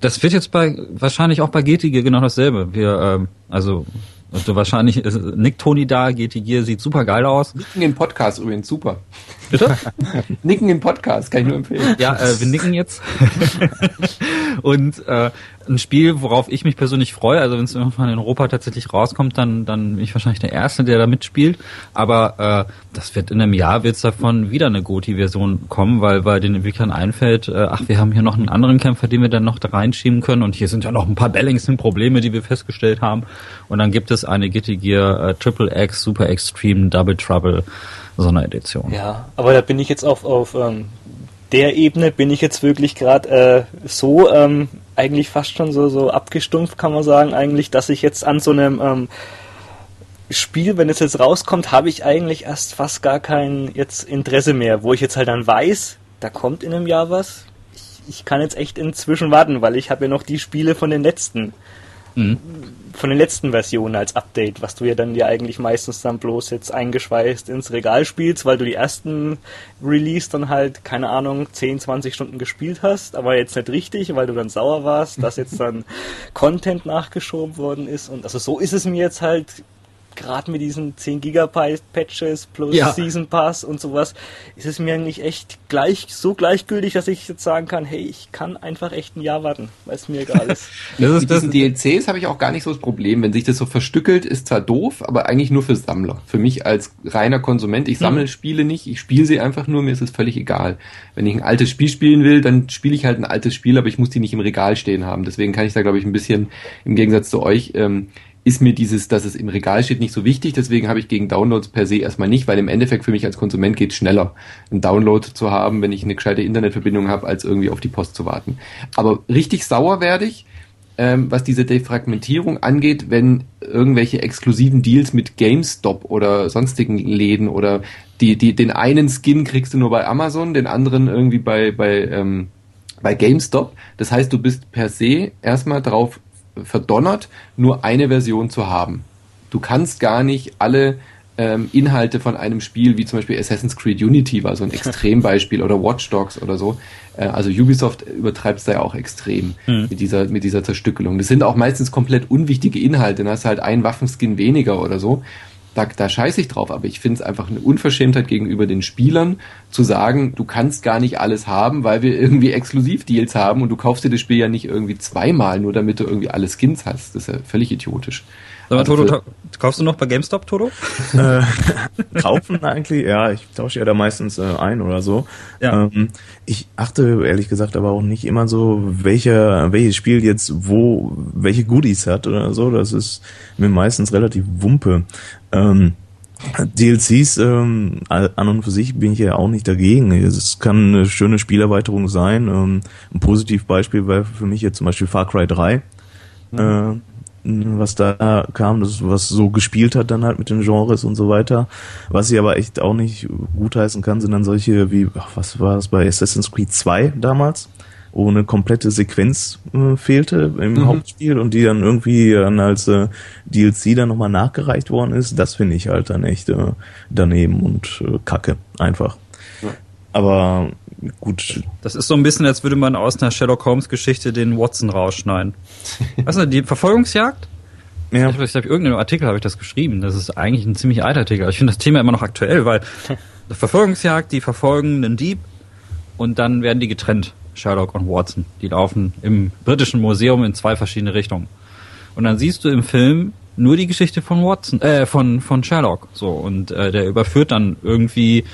Das wird jetzt bei wahrscheinlich auch bei GTG genau dasselbe. Wir ähm, also also wahrscheinlich ist Nick Tony da, GT Gear sieht super geil aus. Nicken im Podcast übrigens, super. Bitte? nicken im Podcast, kann ich nur empfehlen. Ja, äh, wir nicken jetzt. [laughs] und äh, ein Spiel, worauf ich mich persönlich freue, also wenn es irgendwann in Europa tatsächlich rauskommt, dann, dann bin ich wahrscheinlich der Erste, der da mitspielt. Aber äh, das wird in einem Jahr wird's davon wieder eine Goti-Version kommen, weil bei den Entwicklern einfällt, äh, ach, wir haben hier noch einen anderen Kämpfer, den wir dann noch da reinschieben können und hier sind ja noch ein paar Balancing-Probleme, die wir festgestellt haben. Und dann gibt es eine Guilty Gear äh, Triple X Super Extreme Double Trouble Sonderedition. Ja, aber da bin ich jetzt auf, auf ähm, der Ebene bin ich jetzt wirklich gerade äh, so ähm, eigentlich fast schon so, so abgestumpft, kann man sagen, eigentlich, dass ich jetzt an so einem ähm, Spiel, wenn es jetzt rauskommt, habe ich eigentlich erst fast gar kein jetzt Interesse mehr, wo ich jetzt halt dann weiß, da kommt in einem Jahr was. Ich, ich kann jetzt echt inzwischen warten, weil ich habe ja noch die Spiele von den letzten. Mhm. Von den letzten Versionen als Update, was du ja dann ja eigentlich meistens dann bloß jetzt eingeschweißt ins Regal spielst, weil du die ersten Release dann halt, keine Ahnung, 10, 20 Stunden gespielt hast, aber jetzt nicht richtig, weil du dann sauer warst, dass jetzt dann [laughs] Content nachgeschoben worden ist. Und also so ist es mir jetzt halt gerade mit diesen 10 Gigabyte Patches plus ja. Season Pass und sowas, ist es mir eigentlich echt gleich, so gleichgültig, dass ich jetzt sagen kann, hey, ich kann einfach echt ein Jahr warten, weil es mir egal ist. [laughs] das ist mit diesen DLCs habe ich auch gar nicht so das Problem. Wenn sich das so verstückelt, ist zwar doof, aber eigentlich nur für Sammler. Für mich als reiner Konsument, ich sammle hm. Spiele nicht, ich spiele sie einfach nur, mir ist es völlig egal. Wenn ich ein altes Spiel spielen will, dann spiele ich halt ein altes Spiel, aber ich muss die nicht im Regal stehen haben. Deswegen kann ich da, glaube ich, ein bisschen im Gegensatz zu euch ähm, ist mir dieses, dass es im Regal steht, nicht so wichtig. Deswegen habe ich gegen Downloads per se erstmal nicht, weil im Endeffekt für mich als Konsument geht schneller, einen Download zu haben, wenn ich eine gescheite Internetverbindung habe, als irgendwie auf die Post zu warten. Aber richtig sauer werde ich, ähm, was diese Defragmentierung angeht, wenn irgendwelche exklusiven Deals mit GameStop oder sonstigen Läden oder die, die, den einen Skin kriegst du nur bei Amazon, den anderen irgendwie bei, bei, ähm, bei GameStop. Das heißt, du bist per se erstmal drauf verdonnert, nur eine Version zu haben. Du kannst gar nicht alle ähm, Inhalte von einem Spiel, wie zum Beispiel Assassin's Creed Unity war so ein [laughs] Extrembeispiel oder Watch Dogs oder so. Äh, also Ubisoft übertreibt es da ja auch extrem mhm. mit dieser mit dieser Zerstückelung. Das sind auch meistens komplett unwichtige Inhalte. Dann hast du halt einen Waffenskin weniger oder so da, da scheiße ich drauf, aber ich finde es einfach eine Unverschämtheit gegenüber den Spielern, zu sagen, du kannst gar nicht alles haben, weil wir irgendwie Exklusivdeals haben und du kaufst dir das Spiel ja nicht irgendwie zweimal, nur damit du irgendwie alle Skins hast. Das ist ja völlig idiotisch. Mal, also Toto, kaufst du noch bei GameStop, Toto? [laughs] Äh, kaufen eigentlich? Ja, ich tausche ja da meistens äh, ein oder so. Ja. Ähm, ich achte ehrlich gesagt aber auch nicht immer so, welcher, welches Spiel jetzt wo, welche Goodies hat oder so. Das ist mir meistens relativ wumpe. Ähm, DLCs ähm, an und für sich bin ich ja auch nicht dagegen. Es kann eine schöne Spielerweiterung sein. Ähm, ein Positivbeispiel wäre für mich jetzt zum Beispiel Far Cry 3. Mhm. Äh, was da kam, das, was so gespielt hat dann halt mit den Genres und so weiter. Was ich aber echt auch nicht gutheißen kann, sind dann solche wie, ach, was war das bei Assassin's Creed 2 damals? wo eine komplette Sequenz äh, fehlte im mhm. Hauptspiel und die dann irgendwie dann als äh, DLC dann nochmal nachgereicht worden ist, das finde ich halt dann echt äh, daneben und äh, kacke, einfach. Ja. Aber gut. Das ist so ein bisschen, als würde man aus einer Sherlock Holmes Geschichte den Watson rausschneiden. [laughs] weißt du, die Verfolgungsjagd? Ja. Ich glaube, irgendeinem Artikel habe ich das geschrieben. Das ist eigentlich ein ziemlich alter Artikel. Ich finde das Thema immer noch aktuell, weil [laughs] Verfolgungsjagd, die verfolgen einen Dieb und dann werden die getrennt. Sherlock und Watson. Die laufen im britischen Museum in zwei verschiedene Richtungen. Und dann siehst du im Film nur die Geschichte von Watson, äh, von, von Sherlock. So, und äh, der überführt dann irgendwie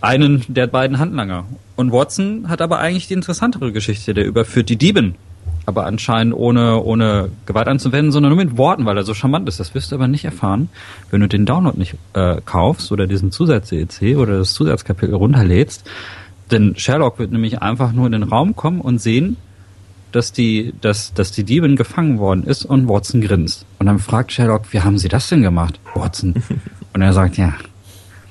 einen der beiden Handlanger. Und Watson hat aber eigentlich die interessantere Geschichte. Der überführt die Dieben. Aber anscheinend ohne, ohne Gewalt anzuwenden, sondern nur mit Worten, weil er so charmant ist. Das wirst du aber nicht erfahren, wenn du den Download nicht äh, kaufst oder diesen Zusatz-EC oder das Zusatzkapitel runterlädst. Denn Sherlock wird nämlich einfach nur in den Raum kommen und sehen, dass die, dass, dass die Diebin gefangen worden ist und Watson grinst. Und dann fragt Sherlock, wie haben Sie das denn gemacht, Watson? [laughs] Und er sagt, ja,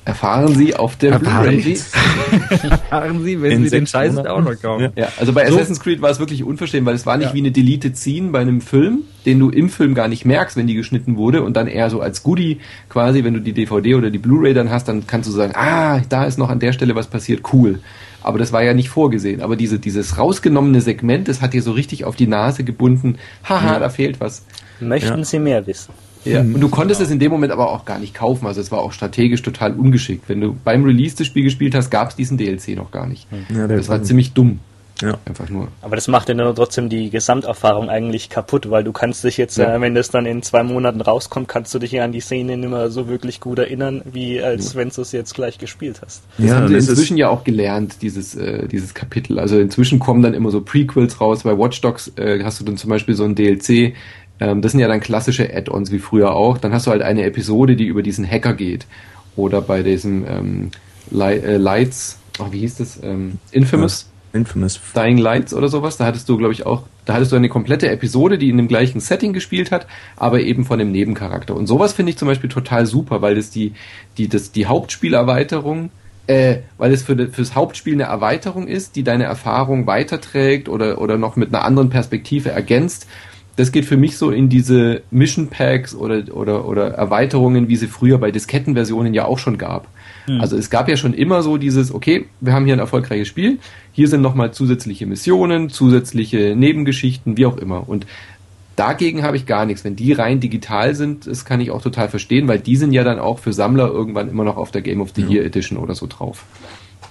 Erfahren Sie auf der Erfahren Blu-ray. [laughs] erfahren Sie, wenn In Sie den Scheiß auch noch kaufen. Ja. Ja, also bei So. Assassin's Creed war es wirklich unverständlich, weil es war nicht Ja. wie eine Deleted Scene bei einem Film, den du im Film gar nicht merkst, wenn die geschnitten wurde und dann eher so als Goodie quasi, wenn du die DVD oder die Blu-ray dann hast, dann kannst du sagen, ah, da ist noch an der Stelle was passiert, cool. Aber das war ja nicht vorgesehen. Aber diese, dieses rausgenommene Segment, das hat dir so richtig auf die Nase gebunden. Haha, da fehlt was. Möchten Ja. Sie mehr wissen? Ja. Und du konntest es in dem Moment aber auch gar nicht kaufen. Also es war auch strategisch total ungeschickt. Wenn du beim Release das Spiel gespielt hast, gab es diesen DLC noch gar nicht. Ja, der Das war ziemlich dumm. Ja. Einfach nur. Aber das macht ja dann trotzdem die Gesamterfahrung eigentlich kaputt, weil du kannst dich jetzt, Ja. äh, wenn das dann in zwei Monaten rauskommt, kannst du dich ja an die Szene nicht mehr so wirklich gut erinnern, wie als wenn du es jetzt gleich gespielt hast. Das Ja, haben sie inzwischen ja auch gelernt, dieses, äh, dieses Kapitel. Also inzwischen kommen dann immer so Prequels raus. Bei Watch Dogs äh, hast du dann zum Beispiel so ein DLC. Ähm, das sind ja dann klassische Add-ons wie früher auch. Dann hast du halt eine Episode, die über diesen Hacker geht. Oder bei diesem ähm, Li äh, Lights, oh, wie hieß das? Ähm, Infamous. Infamous. Dying Lights oder sowas. Da hattest du, glaube ich, auch, da hattest du eine komplette Episode, die in dem gleichen Setting gespielt hat, aber eben von dem Nebencharakter. Und sowas finde ich zum Beispiel total super, weil das die, die, das, die Hauptspielerweiterung, äh, weil es für fürs Hauptspiel eine Erweiterung ist, die deine Erfahrung weiterträgt oder, oder noch mit einer anderen Perspektive ergänzt. Das geht für mich so in diese Mission Packs oder, oder, oder Erweiterungen, wie sie früher bei Diskettenversionen ja auch schon gab. Also es gab ja schon immer so dieses, okay, wir haben hier ein erfolgreiches Spiel, hier sind nochmal zusätzliche Missionen, zusätzliche Nebengeschichten, wie auch immer. Und dagegen habe ich gar nichts. Wenn die rein digital sind, das kann ich auch total verstehen, weil die sind ja dann auch für Sammler irgendwann immer noch auf der Game of the Year Edition oder so drauf.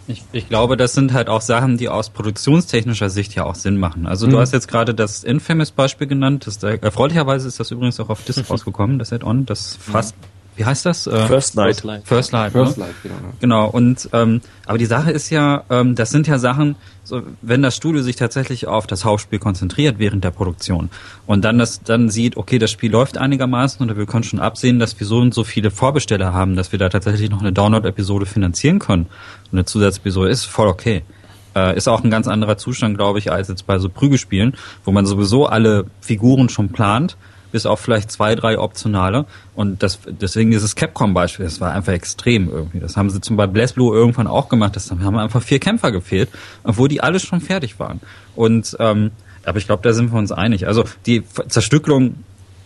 Ich, ich glaube, das sind halt auch Sachen, die aus produktionstechnischer Sicht ja auch Sinn machen. Also du Mhm. hast jetzt gerade das Infamous-Beispiel genannt. Das, erfreulicherweise ist das übrigens auch auf Disc [laughs] rausgekommen, das Add-on. Das fast, wie heißt das? Äh, First Light. First Light. First Light. First ne? Life, genau. ja. Genau, und ähm, aber die Sache ist ja, ähm, das sind ja Sachen, so, wenn das Studio sich tatsächlich auf das Hauptspiel konzentriert während der Produktion und dann das dann sieht, okay, das Spiel läuft einigermaßen oder wir können schon absehen, dass wir so und so viele Vorbesteller haben, dass wir da tatsächlich noch eine Download-Episode finanzieren können. Und eine Zusatzepisode ist voll okay. Äh, ist auch ein ganz anderer Zustand, glaube ich, als jetzt bei so Prügelspielen, wo man sowieso alle Figuren schon plant bis auf vielleicht zwei, drei optionale. Und das, deswegen dieses Capcom-Beispiel, das war einfach extrem irgendwie. Das haben sie zum Beispiel BlazBlue irgendwann auch gemacht. Das haben einfach vier Kämpfer gefehlt, obwohl die alle schon fertig waren. Und ähm, aber ich glaube, da sind wir uns einig. Also die Zerstückelung,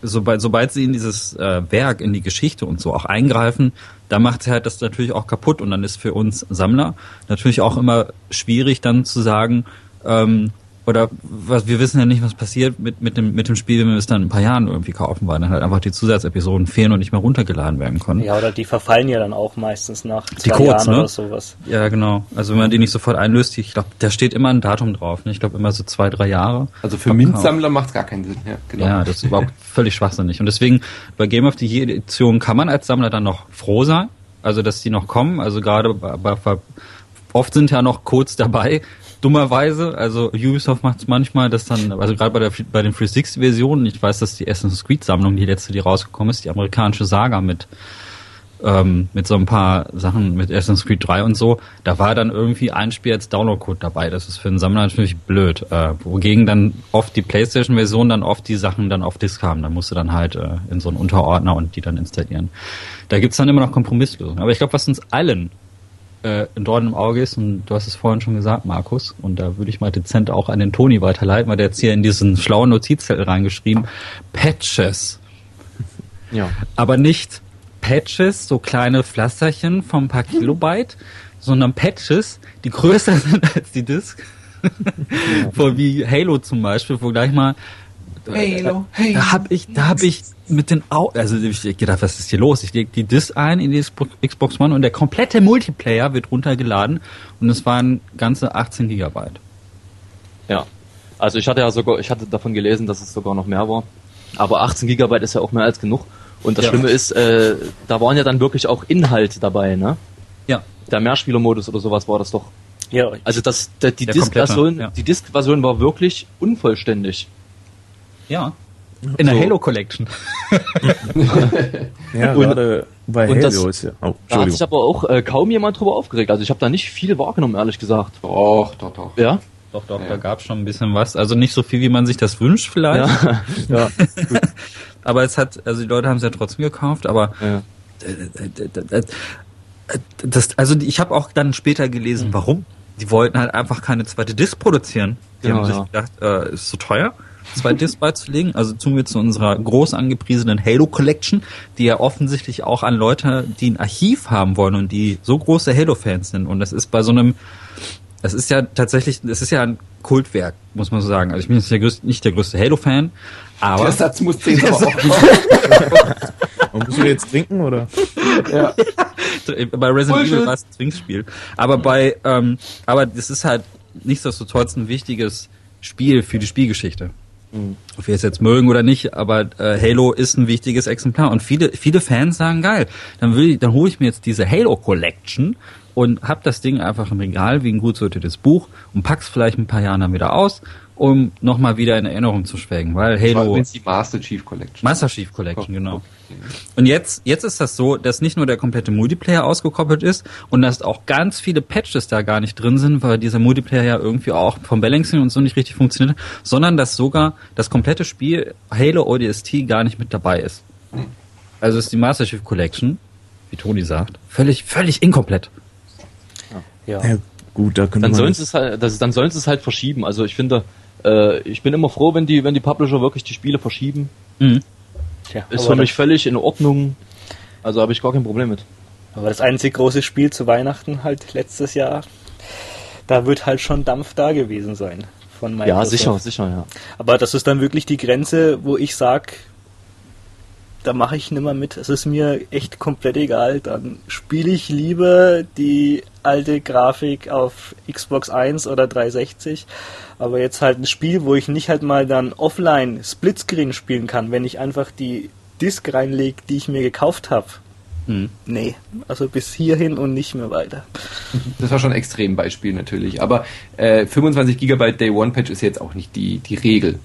sobald, sobald sie in dieses äh, Werk, in die Geschichte und so auch eingreifen, da macht sie halt das natürlich auch kaputt. Und dann ist für uns Sammler natürlich auch immer schwierig, dann zu sagen, ähm, oder was wir wissen ja nicht, was passiert mit, mit, dem, mit dem Spiel, wenn wir es dann in ein paar Jahren irgendwie kaufen, weil dann halt einfach die Zusatzepisoden fehlen und nicht mehr runtergeladen werden können. Ja, oder die verfallen ja dann auch meistens nach zwei Codes, Jahren ne? oder sowas. Ja, genau. Also wenn man die nicht sofort einlöst, ich glaube, da steht immer ein Datum drauf. Ne? Ich glaube immer so zwei, drei Jahre. Also für. MINT-Sammler macht es gar keinen Sinn. Ja, genau. Ja, das ist überhaupt [laughs] völlig schwachsinnig. Und deswegen bei Game of the Year Edition kann man als Sammler dann noch froh sein, also dass die noch kommen. Also gerade bei, bei, bei, oft sind ja noch Codes dabei, dummerweise. Also Ubisoft macht es manchmal, dass dann, also gerade bei, der, bei den 360-Versionen, ich weiß, dass die Assassin's Creed-Sammlung, die letzte, die rausgekommen ist, die amerikanische Saga mit ähm, mit so ein paar Sachen mit Assassin's Creed 3 und so, da war dann irgendwie ein Spiel als Download-Code dabei. Das ist für einen Sammler natürlich blöd. Äh, wogegen dann oft die Playstation-Version dann oft die Sachen dann auf Disk haben. Da musst du dann halt äh, in so einen Unterordner und die dann installieren. Da gibt's dann immer noch Kompromisslösungen. Aber ich glaube, was uns allen äh, ein Dorn im Auge ist, und du hast es vorhin schon gesagt, Markus, und da würde ich mal dezent auch an den Toni weiterleiten, weil der jetzt hier in diesen schlauen Notizzettel reingeschrieben, Patches. [laughs] Ja. Aber nicht Patches, so kleine Pflasterchen von ein paar Kilobyte, sondern Patches, die größer [laughs] sind als die Disk. [laughs] Vor wie Halo zum Beispiel, wo gleich mal Halo, Halo. Da hab ich, da hab ich mit den Augen, also ich gedacht, was ist hier los? Ich leg die Disk ein in die Xbox One und der komplette Multiplayer wird runtergeladen und es waren ganze 18 Gigabyte. Ja. Also ich hatte ja sogar, ich hatte davon gelesen, dass es sogar noch mehr war. Aber 18 Gigabyte ist ja auch mehr als genug. Und das Ja. Schlimme ist, äh, da waren ja dann wirklich auch Inhalte dabei, ne? Ja. Der Mehrspielermodus oder sowas war das doch. Ja, Also das, der, die Disk-Version, ja. die Disk-Version war wirklich unvollständig. Ja. In der So. Halo Collection. [laughs] Ja, Und- gerade bei und Halo das- ist ja. Oh, Da hat sich aber auch äh, kaum jemand drüber aufgeregt. Also ich habe da nicht viel wahrgenommen, ehrlich gesagt. Doch, doch, doch. Ja? Doch, doch, Ja. da gab es schon ein bisschen was. Also nicht so viel, wie man sich das wünscht vielleicht. Ja, [laughs] ja, Aber es hat, also die Leute haben es ja trotzdem gekauft, aber ja. das, also ich habe auch dann später gelesen, Mhm. warum. Die wollten halt einfach keine zweite Disc produzieren. Die Genau, haben sich ja. gedacht, äh, ist so teuer, zwei Discs beizulegen. Also tun wir zu unserer groß angepriesenen Halo Collection, die ja offensichtlich auch an Leute, die ein Archiv haben wollen und die so große Halo-Fans sind. Und das ist bei so einem, das ist ja tatsächlich, das ist ja ein Kultwerk, muss man so sagen. Also ich bin jetzt der größte, nicht der größte Halo-Fan, aber Der Satz muss zehn aber auch [laughs] Und musst du jetzt trinken oder? ja. bei Resident Bullshit. Evil war es ein Zwingspiel. Aber bei, ähm, aber das ist halt nichtsdestotrotz ein wichtiges Spiel für die Spielgeschichte. Ob wir es jetzt mögen oder nicht, aber äh, Halo ist ein wichtiges Exemplar und viele viele Fans sagen geil, dann will ich, dann hole ich mir jetzt diese Halo Collection und hab das Ding einfach im Regal wie ein gut sortiertes Buch und pack's vielleicht ein paar Jahren dann wieder aus, um nochmal wieder in Erinnerung zu schwelgen, weil Das war Halo die Master Chief Collection. Master Chief Collection, Oh, genau. okay. Und jetzt, jetzt ist das so, dass nicht nur der komplette Multiplayer ausgekoppelt ist und dass auch ganz viele Patches da gar nicht drin sind, weil dieser Multiplayer ja irgendwie auch vom Balancing und so nicht richtig funktioniert, sondern dass sogar das komplette Spiel Halo ODST gar nicht mit dabei ist. Also ist die Master Chief Collection, wie Toni sagt, völlig, völlig inkomplett. Ja. Ja, gut, da könnte Dann sollen sie es halt, das, dann sollen sie es halt verschieben. Also ich finde, äh, ich bin immer froh, wenn die, wenn die Publisher wirklich die Spiele verschieben. Mhm. Tja, Ist für mich völlig in Ordnung. Also habe ich gar kein Problem mit. das, aber das einzig große Spiel zu Weihnachten halt letztes Jahr, da wird halt schon Dampf da gewesen sein von Microsoft. Ja, sicher, sicher, ja. Aber das ist dann wirklich die Grenze, wo ich sag, da mache ich nimmer mit. Es ist mir echt komplett egal. Dann spiele ich lieber die alte Grafik auf Xbox 1 oder 360. Aber jetzt halt ein Spiel, wo ich nicht halt mal dann offline Splitscreen spielen kann, wenn ich einfach die Disk reinlege, die ich mir gekauft habe. Mhm. Nee, also bis hierhin und nicht mehr weiter. Das war schon ein Extrembeispiel natürlich. Aber äh, 25 GB Day One Patch ist jetzt auch nicht die, die Regel.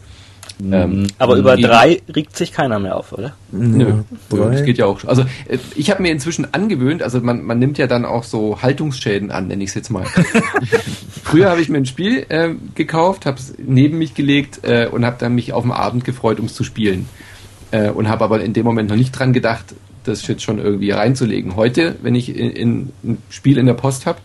Ähm, Aber über drei regt sich keiner mehr auf, oder? Nö, Ja, das geht ja auch. schon. Also äh, ich habe mir inzwischen angewöhnt, also man, man nimmt ja dann auch so Haltungsschäden an, nenne ich es jetzt mal. [laughs] Früher habe ich mir ein Spiel äh, gekauft, habe es neben mich gelegt äh, und habe dann mich auf den Abend gefreut, um es zu spielen. Äh, und habe aber in dem Moment noch nicht dran gedacht, das Shit schon irgendwie reinzulegen. Heute, wenn ich in, in ein Spiel in der Post habe,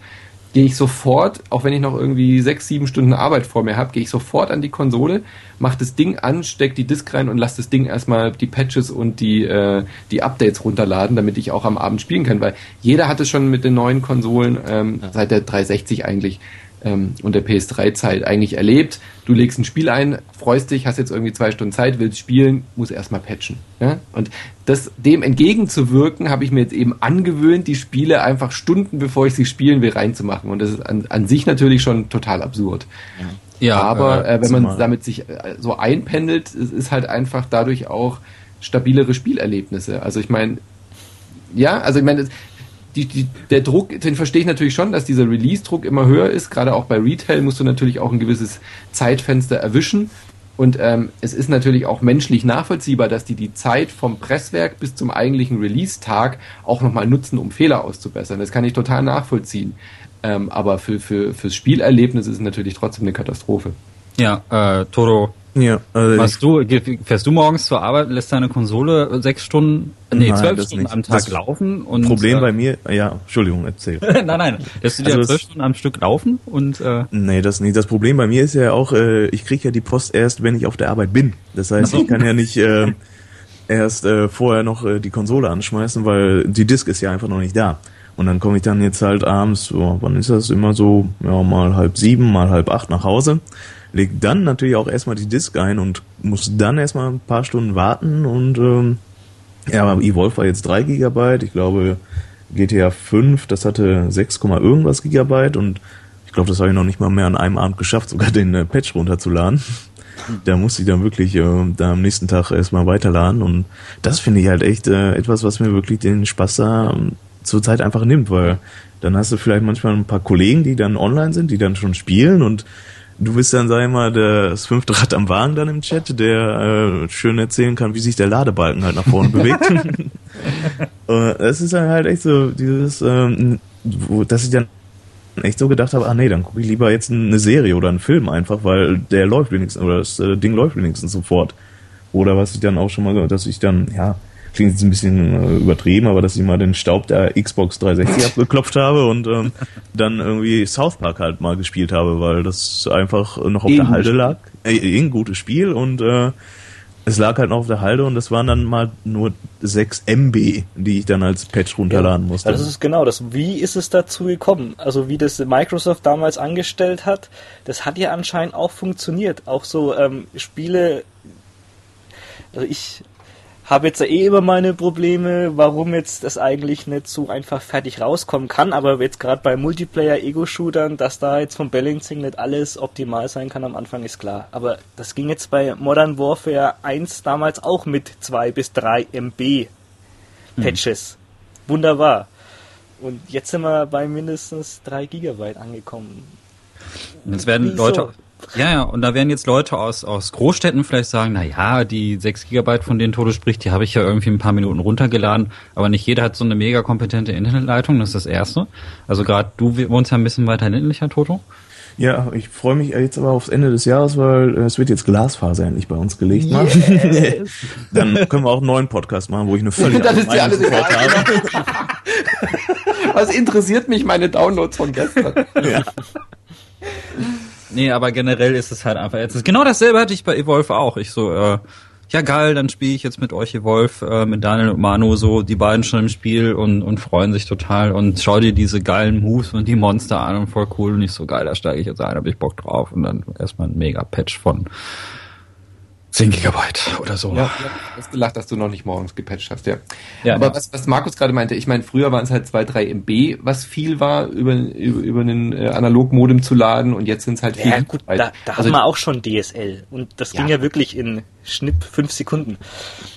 gehe ich sofort, auch wenn ich noch irgendwie sechs, sieben Stunden Arbeit vor mir habe, gehe ich sofort an die Konsole, mache das Ding an, steck die Disk rein und lasse das Ding erstmal die Patches und die, äh, die Updates runterladen, damit ich auch am Abend spielen kann, weil jeder hat es schon mit den neuen Konsolen ähm, seit der 360 eigentlich ähm, und der PS3-Zeit eigentlich erlebt. Du legst ein Spiel ein, freust dich, hast jetzt irgendwie zwei Stunden Zeit, willst spielen, muss erstmal patchen. Ja? Und das, dem entgegenzuwirken, habe ich mir jetzt eben angewöhnt, die Spiele einfach Stunden bevor ich sie spielen will, reinzumachen. Und das ist an, an sich natürlich schon total absurd. Ja, Aber äh, äh, wenn man zumal- damit sich äh, so einpendelt, es ist halt einfach dadurch auch stabilere Spielerlebnisse. Also ich meine, ja, also ich meine, die, die, der Druck, den verstehe ich natürlich schon, dass dieser Release-Druck immer höher ist. Gerade auch bei Retail musst du natürlich auch ein gewisses Zeitfenster erwischen. Und ähm, es ist natürlich auch menschlich nachvollziehbar, dass die die Zeit vom Presswerk bis zum eigentlichen Release-Tag auch nochmal nutzen, um Fehler auszubessern. Das kann ich total nachvollziehen. Ähm, aber für, für, fürs Spielerlebnis ist es natürlich trotzdem eine Katastrophe. ja, äh, Toro, Ja, also Was du, fährst du morgens zur Arbeit, lässt deine Konsole sechs Stunden, nee, Nein, zwölf Stunden nicht. am Tag Das laufen und Problem äh, bei mir, ja, Entschuldigung, erzähl. [laughs] nein, nein, lässt du dir Also zwölf Stunden am Stück laufen und äh, Nee, das nicht. Das Problem bei mir ist ja auch, äh, ich kriege ja die Post erst, wenn ich auf der Arbeit bin. Das heißt, ich kann ja nicht äh, erst äh, vorher noch äh, die Konsole anschmeißen, weil die Disk ist ja einfach noch nicht da. Und dann komme ich dann jetzt halt abends, so, wann ist das immer so, ja, mal halb sieben, mal halb acht nach Hause, leg dann natürlich auch erstmal die Disk ein und muss dann erstmal ein paar Stunden warten und ähm, ja, aber Evolve war jetzt 3 Gigabyte, ich glaube GTA 5, das hatte 6, Komma irgendwas Gigabyte und ich glaube, das habe ich noch nicht mal mehr an einem Abend geschafft, sogar den äh, Patch runterzuladen. Da musste ich dann wirklich äh, da am nächsten Tag erstmal weiterladen und das finde ich halt echt äh, etwas, was mir wirklich den Spaß da ähm, zurzeit einfach nimmt, weil dann hast du vielleicht manchmal ein paar Kollegen, die dann online sind, die dann schon spielen und du bist dann, sag ich mal, das fünfte Rad am Wagen dann im Chat, der äh, schön erzählen kann, wie sich der Ladebalken halt nach vorne bewegt. [laughs] Es ist dann halt echt so dieses, ähm, wo, dass ich dann echt so gedacht habe, ah nee, dann gucke ich lieber jetzt eine Serie oder einen Film einfach, weil der läuft wenigstens, oder das äh, Ding läuft wenigstens sofort. Oder was ich dann auch schon mal, dass ich dann, ja, klingt jetzt ein bisschen äh, übertrieben, aber dass ich mal den Staub der Xbox 360 [laughs] abgeklopft habe und ähm, dann irgendwie South Park halt mal gespielt habe, weil das einfach noch auf Eh der Halde lag. Äh, eh ein gutes Spiel und äh, es lag halt noch auf der Halde und das waren dann mal nur 6 MB, die ich dann als Patch runterladen musste. Das ist genau das. Wie ist es dazu gekommen? Also wie das Microsoft damals angestellt hat, das hat ja anscheinend auch funktioniert. Auch so ähm, Spiele. Also ich habe jetzt eh immer meine Probleme, warum jetzt das eigentlich nicht so einfach fertig rauskommen kann. Aber jetzt gerade bei Multiplayer-Ego-Shootern, dass da jetzt vom Balancing nicht alles optimal sein kann am Anfang, ist klar. Aber das ging jetzt bei Modern Warfare 1 damals auch mit 2 bis 3 MB Patches. Wunderbar. Und jetzt sind wir bei mindestens 3 Gigabyte angekommen. Jetzt werden Wieso? Leute, ja, ja, und da werden jetzt Leute aus, aus Großstädten vielleicht sagen, na ja, die 6 Gigabyte, von denen Toto spricht, die habe ich ja irgendwie ein paar Minuten runtergeladen, aber nicht jeder hat so eine mega kompetente Internetleitung, das ist das Erste. Also gerade du wohnst ja ein bisschen weiter ländlicher, Toto. Ja, ich freue mich jetzt aber aufs Ende des Jahres, weil äh, es wird jetzt Glasfaser endlich bei uns gelegt. Mann. [laughs] Dann können wir auch einen neuen Podcast machen, wo ich eine völlig Das andere ist alles egal. [laughs] Was interessiert mich meine Downloads von gestern? Ja. [laughs] Nee, aber generell ist es halt einfach jetzt. Genau dasselbe hatte ich bei Evolve auch. Ich so, äh, ja geil, dann spiele ich jetzt mit euch Evolve, äh, mit Daniel und Manu so, die beiden schon im Spiel und, und freuen sich total und schau dir diese geilen Moves und die Monster an und voll cool und nicht so geil, da steige ich jetzt ein, hab ich Bock drauf und dann erstmal ein Mega-Patch von 10 Gigabyte oder so. Ja, du hast gelacht, dass du noch nicht morgens gepatcht hast, ja. Ja, Aber ja. was, was Markus gerade meinte, ich meine, früher waren es halt 2, 3 MB, was viel war, über, über, über einen äh, Analogmodem zu laden und jetzt sind es halt viel. Ja gut, da, da also, haben wir auch schon DSL. Und das Ja. ging ja wirklich in Schnipp fünf Sekunden.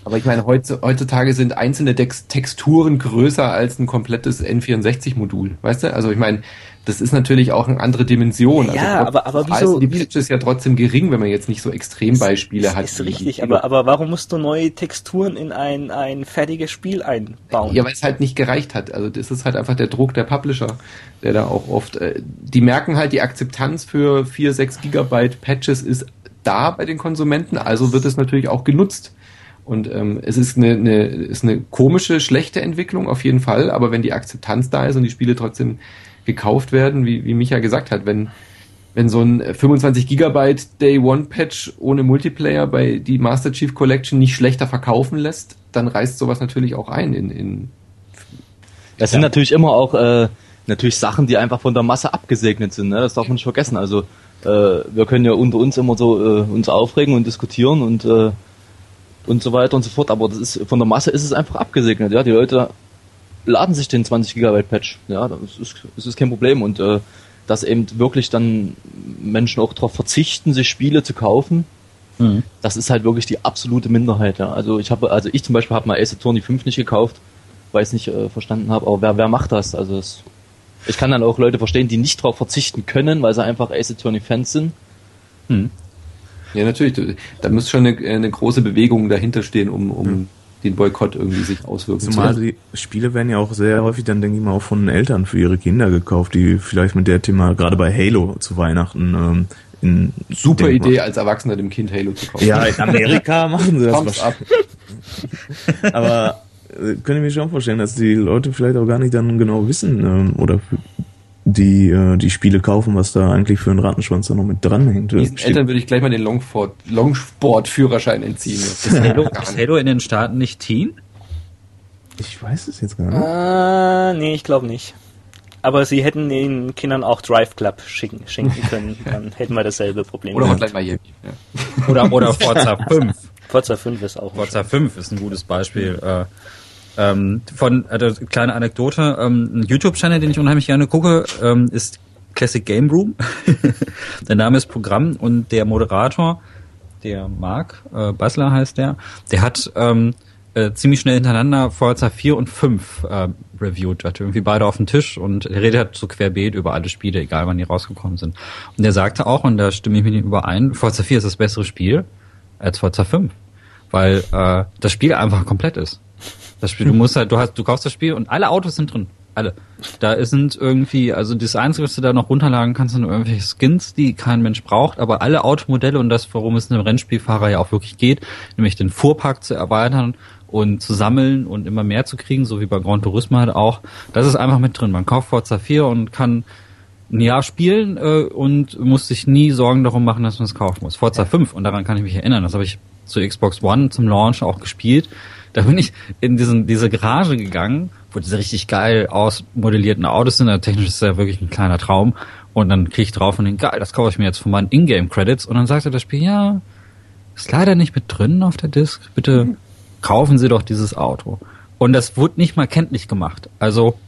Aber ich meine, heutz- heutzutage sind einzelne Dex Texturen größer als ein komplettes N64-Modul, weißt du? Also ich meine, das ist natürlich auch eine andere Dimension. Ja, also, aber- aber trotzdem wieso- die Patches ja trotzdem gering, wenn man jetzt nicht so Extrembeispiele hat. ist richtig, aber, aber warum musst du neue Texturen in ein, ein fertiges Spiel einbauen? Ja, weil es halt nicht gereicht hat. Also das ist halt einfach der Druck der Publisher, der da auch oft, äh, die merken halt, die Akzeptanz für 4, 6 Gigabyte Patches ist da bei den Konsumenten, also wird es natürlich auch genutzt. Und ähm, es ist eine, eine, ist eine komische, schlechte Entwicklung auf jeden Fall, aber wenn die Akzeptanz da ist und die Spiele trotzdem gekauft werden, wie, wie Micha gesagt hat, wenn, wenn so ein 25 Gigabyte Day One Patch ohne Multiplayer bei die Master Chief Collection nicht schlechter verkaufen lässt, dann reißt sowas natürlich auch ein in, in Das sind natürlich immer auch äh, natürlich Sachen, die einfach von der Masse abgesegnet sind. Ne? Das darf man nicht vergessen. Also äh, wir können ja unter uns immer so äh, uns aufregen und diskutieren und äh, und so weiter und so fort. Aber das ist von der Masse ist es einfach abgesegnet. Ja, die Leute laden sich den 20 Gigabyte Patch. Ja, das ist das ist kein Problem und äh, dass eben wirklich dann Menschen auch darauf verzichten, sich Spiele zu kaufen. Mhm. Das ist halt wirklich die absolute Minderheit. Ja. Also ich habe, also ich zum Beispiel habe mal Ace Attorney 5 nicht gekauft, weil ich es nicht äh, verstanden habe. Aber wer, wer macht das? Also es, ich kann dann auch Leute verstehen, die nicht darauf verzichten können, weil sie einfach Ace Attorney Fans sind. Hm. Ja, natürlich. Da muss schon eine, eine große Bewegung dahinter stehen, um, um den Boykott irgendwie sich auswirken zu Zumal die Spiele werden ja auch sehr häufig dann, denke ich mal, auch von Eltern für ihre Kinder gekauft, die vielleicht mit der Thema, gerade bei Halo zu Weihnachten, ähm, in Super denk mal- Idee, als Erwachsener dem Kind Halo zu kaufen. Ja, in Amerika [laughs] machen sie das Thumbs wahrscheinlich. [laughs] Aber äh, könnte ich mir schon vorstellen, dass die Leute vielleicht auch gar nicht dann genau wissen ähm, oder die äh, die Spiele kaufen, was da eigentlich für ein Rattenschwanz da noch mit dranhängt. Diesen Eltern würde ich gleich mal den Longford, Longsport-Führerschein entziehen. [laughs] Ist Halo, ist. Halo in den Staaten nicht Teen? Ich weiß es jetzt gar nicht. Ah, nee, ich glaube nicht. Aber sie hätten den Kindern auch Drive Club schicken, schenken können, [laughs] dann hätten wir dasselbe Problem. Oder. Hotline Miami. Ja. Oder, oder Forza 5. Forza 5 ist auch Forza 5 ist ein gutes Beispiel. Äh, ähm, von äh, kleine Anekdote, ähm, ein YouTube-Channel, den ich unheimlich gerne gucke, ähm, ist Classic Game Room. [laughs] der Name ist Programm und der Moderator, der Marc, äh, Basler heißt der, der hat ähm, äh, ziemlich schnell hintereinander Forza 4 und 5 äh, reviewed, hatte irgendwie beide auf dem Tisch und redet halt so querbeet über alle Spiele, egal wann die rausgekommen sind. Und der sagte auch, und da stimme ich mit ihm überein, Forza 4 ist das bessere Spiel als Forza 5, weil äh, das Spiel einfach komplett ist. Das Spiel, du musst halt, du hast, du kaufst das Spiel und alle Autos sind drin. Alle. Da sind irgendwie, also das Einzige, was du da noch runterladen kannst, sind irgendwelche Skins, die kein Mensch braucht, aber alle Automodelle und das, worum es einem Rennspielfahrer ja auch wirklich geht, nämlich den Fuhrpark zu erweitern und zu sammeln und immer mehr zu kriegen, so wie bei Gran Turismo halt auch, das ist einfach mit drin. Man kauft Forza 4 und kann ein Jahr spielen äh, und muss sich nie Sorgen darum machen, dass man es kaufen muss. Forza 5, und daran kann ich mich erinnern, das habe ich zur Xbox One zum Launch auch gespielt. Da bin ich in diesen, diese Garage gegangen, wo diese richtig geil ausmodellierten Autos sind. Technisch ist ja wirklich ein kleiner Traum. Und dann kriege ich drauf und denke, geil, das kaufe ich mir jetzt von meinen Ingame-Credits. Und dann sagte das Spiel, ja, ist leider nicht mit drin auf der Disk. Bitte kaufen Sie doch dieses Auto. Und das wurde nicht mal kenntlich gemacht. Also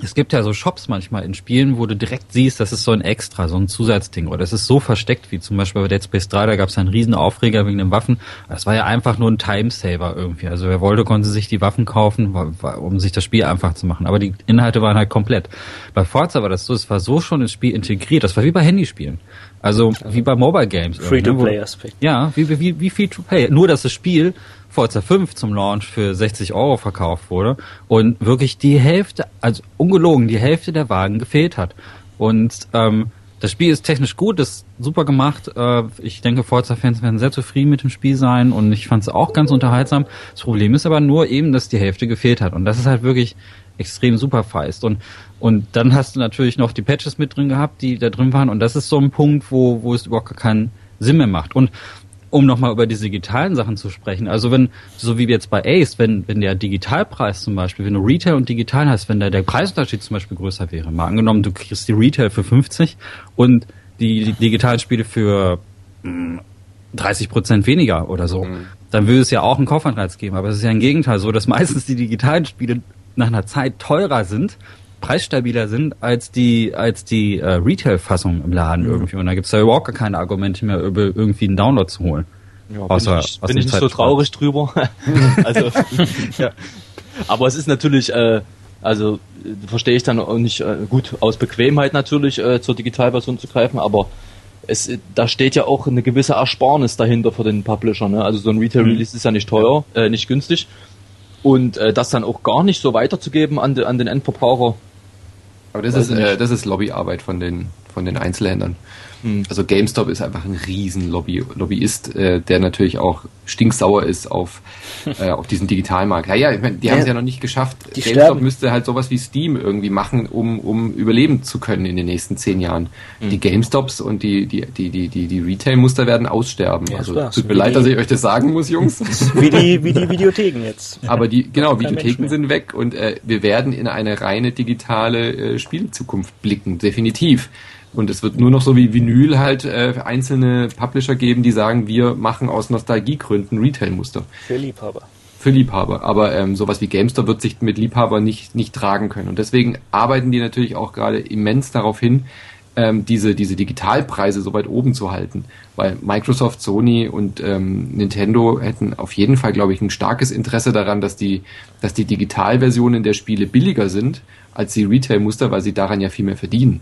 es gibt ja so Shops manchmal in Spielen, wo du direkt siehst, das ist so ein Extra, so ein Zusatzding. Oder es ist so versteckt, wie zum Beispiel bei Dead Space 3, da gab es einen riesen Aufreger wegen den Waffen. Das war ja einfach nur ein Timesaver irgendwie. Also wer wollte, konnte sich die Waffen kaufen, um sich das Spiel einfach zu machen. Aber die Inhalte waren halt komplett. Bei Forza war das so, es war so schon ins Spiel integriert. Das war wie bei Handyspielen. Also wie bei Mobile Games. Free-to-Play-Aspekt. Ja, wie, wie, wie Free-to-Play. Nur, dass das Spiel Forza 5 zum Launch für 60 Euro verkauft wurde und wirklich die Hälfte, also ungelogen, die Hälfte der Wagen gefehlt hat. Und ähm, das Spiel ist technisch gut, ist super gemacht. Äh, ich denke, Forza-Fans werden sehr zufrieden mit dem Spiel sein und ich fand es auch ganz unterhaltsam. Das Problem ist aber nur eben, dass die Hälfte gefehlt hat. Und das ist halt wirklich extrem super feist. Und, und dann hast du natürlich noch die Patches mit drin gehabt, die da drin waren. Und das ist so ein Punkt, wo, wo es überhaupt keinen Sinn mehr macht. Und um nochmal über diese digitalen Sachen zu sprechen. Also wenn, so wie jetzt bei Ace, wenn, wenn der Digitalpreis zum Beispiel, wenn du Retail und Digital hast, wenn da der Preisunterschied zum Beispiel größer wäre, mal angenommen, du kriegst die Retail für 50 und die, die digitalen Spiele für mh, 30 Prozent weniger oder so, mhm. dann würde es ja auch einen Kaufanreiz geben. Aber es ist ja im Gegenteil so, dass meistens die digitalen Spiele nach einer Zeit teurer sind, preisstabiler sind als die als die äh, Retail-Fassung im Laden mhm. irgendwie. Und da gibt's ja überhaupt gar keine Argumente mehr, über irgendwie einen Download zu holen. Ja, Außer, bin ich, bin ich nicht so traurig drüber. [laughs] also, ja. Aber es ist natürlich, äh, also verstehe ich dann auch nicht äh, gut aus Bequemheit natürlich äh, zur Digitalversion zu greifen, aber es, da steht ja auch eine gewisse Ersparnis dahinter für den Publisher. Ne? Also so ein Retail-Release mhm. ist ja nicht teuer, äh, nicht günstig. Und äh, das dann auch gar nicht so weiterzugeben an, de, an den Endverbraucher, aber das ist, äh, das ist Lobbyarbeit von den, von den Einzelhändlern. Mhm. Also GameStop ist einfach ein riesen Lobby, Lobbyist, äh, der natürlich auch stinksauer ist auf, [laughs] äh, auf diesen Digitalmarkt. Ja, ja, ich meine, die ja, haben es ja noch nicht geschafft. GameStop sterben. müsste halt sowas wie Steam irgendwie machen, um, um überleben zu können in den nächsten zehn Jahren. Mhm. Die GameStops und die, die, die, die, die, die Retail-Muster werden aussterben. Ja, also tut mir leid, dass ich euch das sagen muss, Jungs. [laughs] wie die, wie die Videotheken jetzt. Aber die, genau, Videotheken sind weg und äh, wir werden in eine reine digitale äh, Spielzukunft blicken, definitiv. Und es wird nur noch so wie Vinyl halt äh, einzelne Publisher geben, die sagen, wir machen aus Nostalgiegründen Retail-Muster. Für Liebhaber. Für Liebhaber. Aber ähm, sowas wie GameStop wird sich mit Liebhaber nicht, nicht tragen können. Und deswegen arbeiten die natürlich auch gerade immens darauf hin, ähm, diese, diese Digitalpreise so weit oben zu halten. Weil Microsoft, Sony und ähm, Nintendo hätten auf jeden Fall, glaube ich, ein starkes Interesse daran, dass die, dass die Digitalversionen der Spiele billiger sind als die Retail-Muster, weil sie daran ja viel mehr verdienen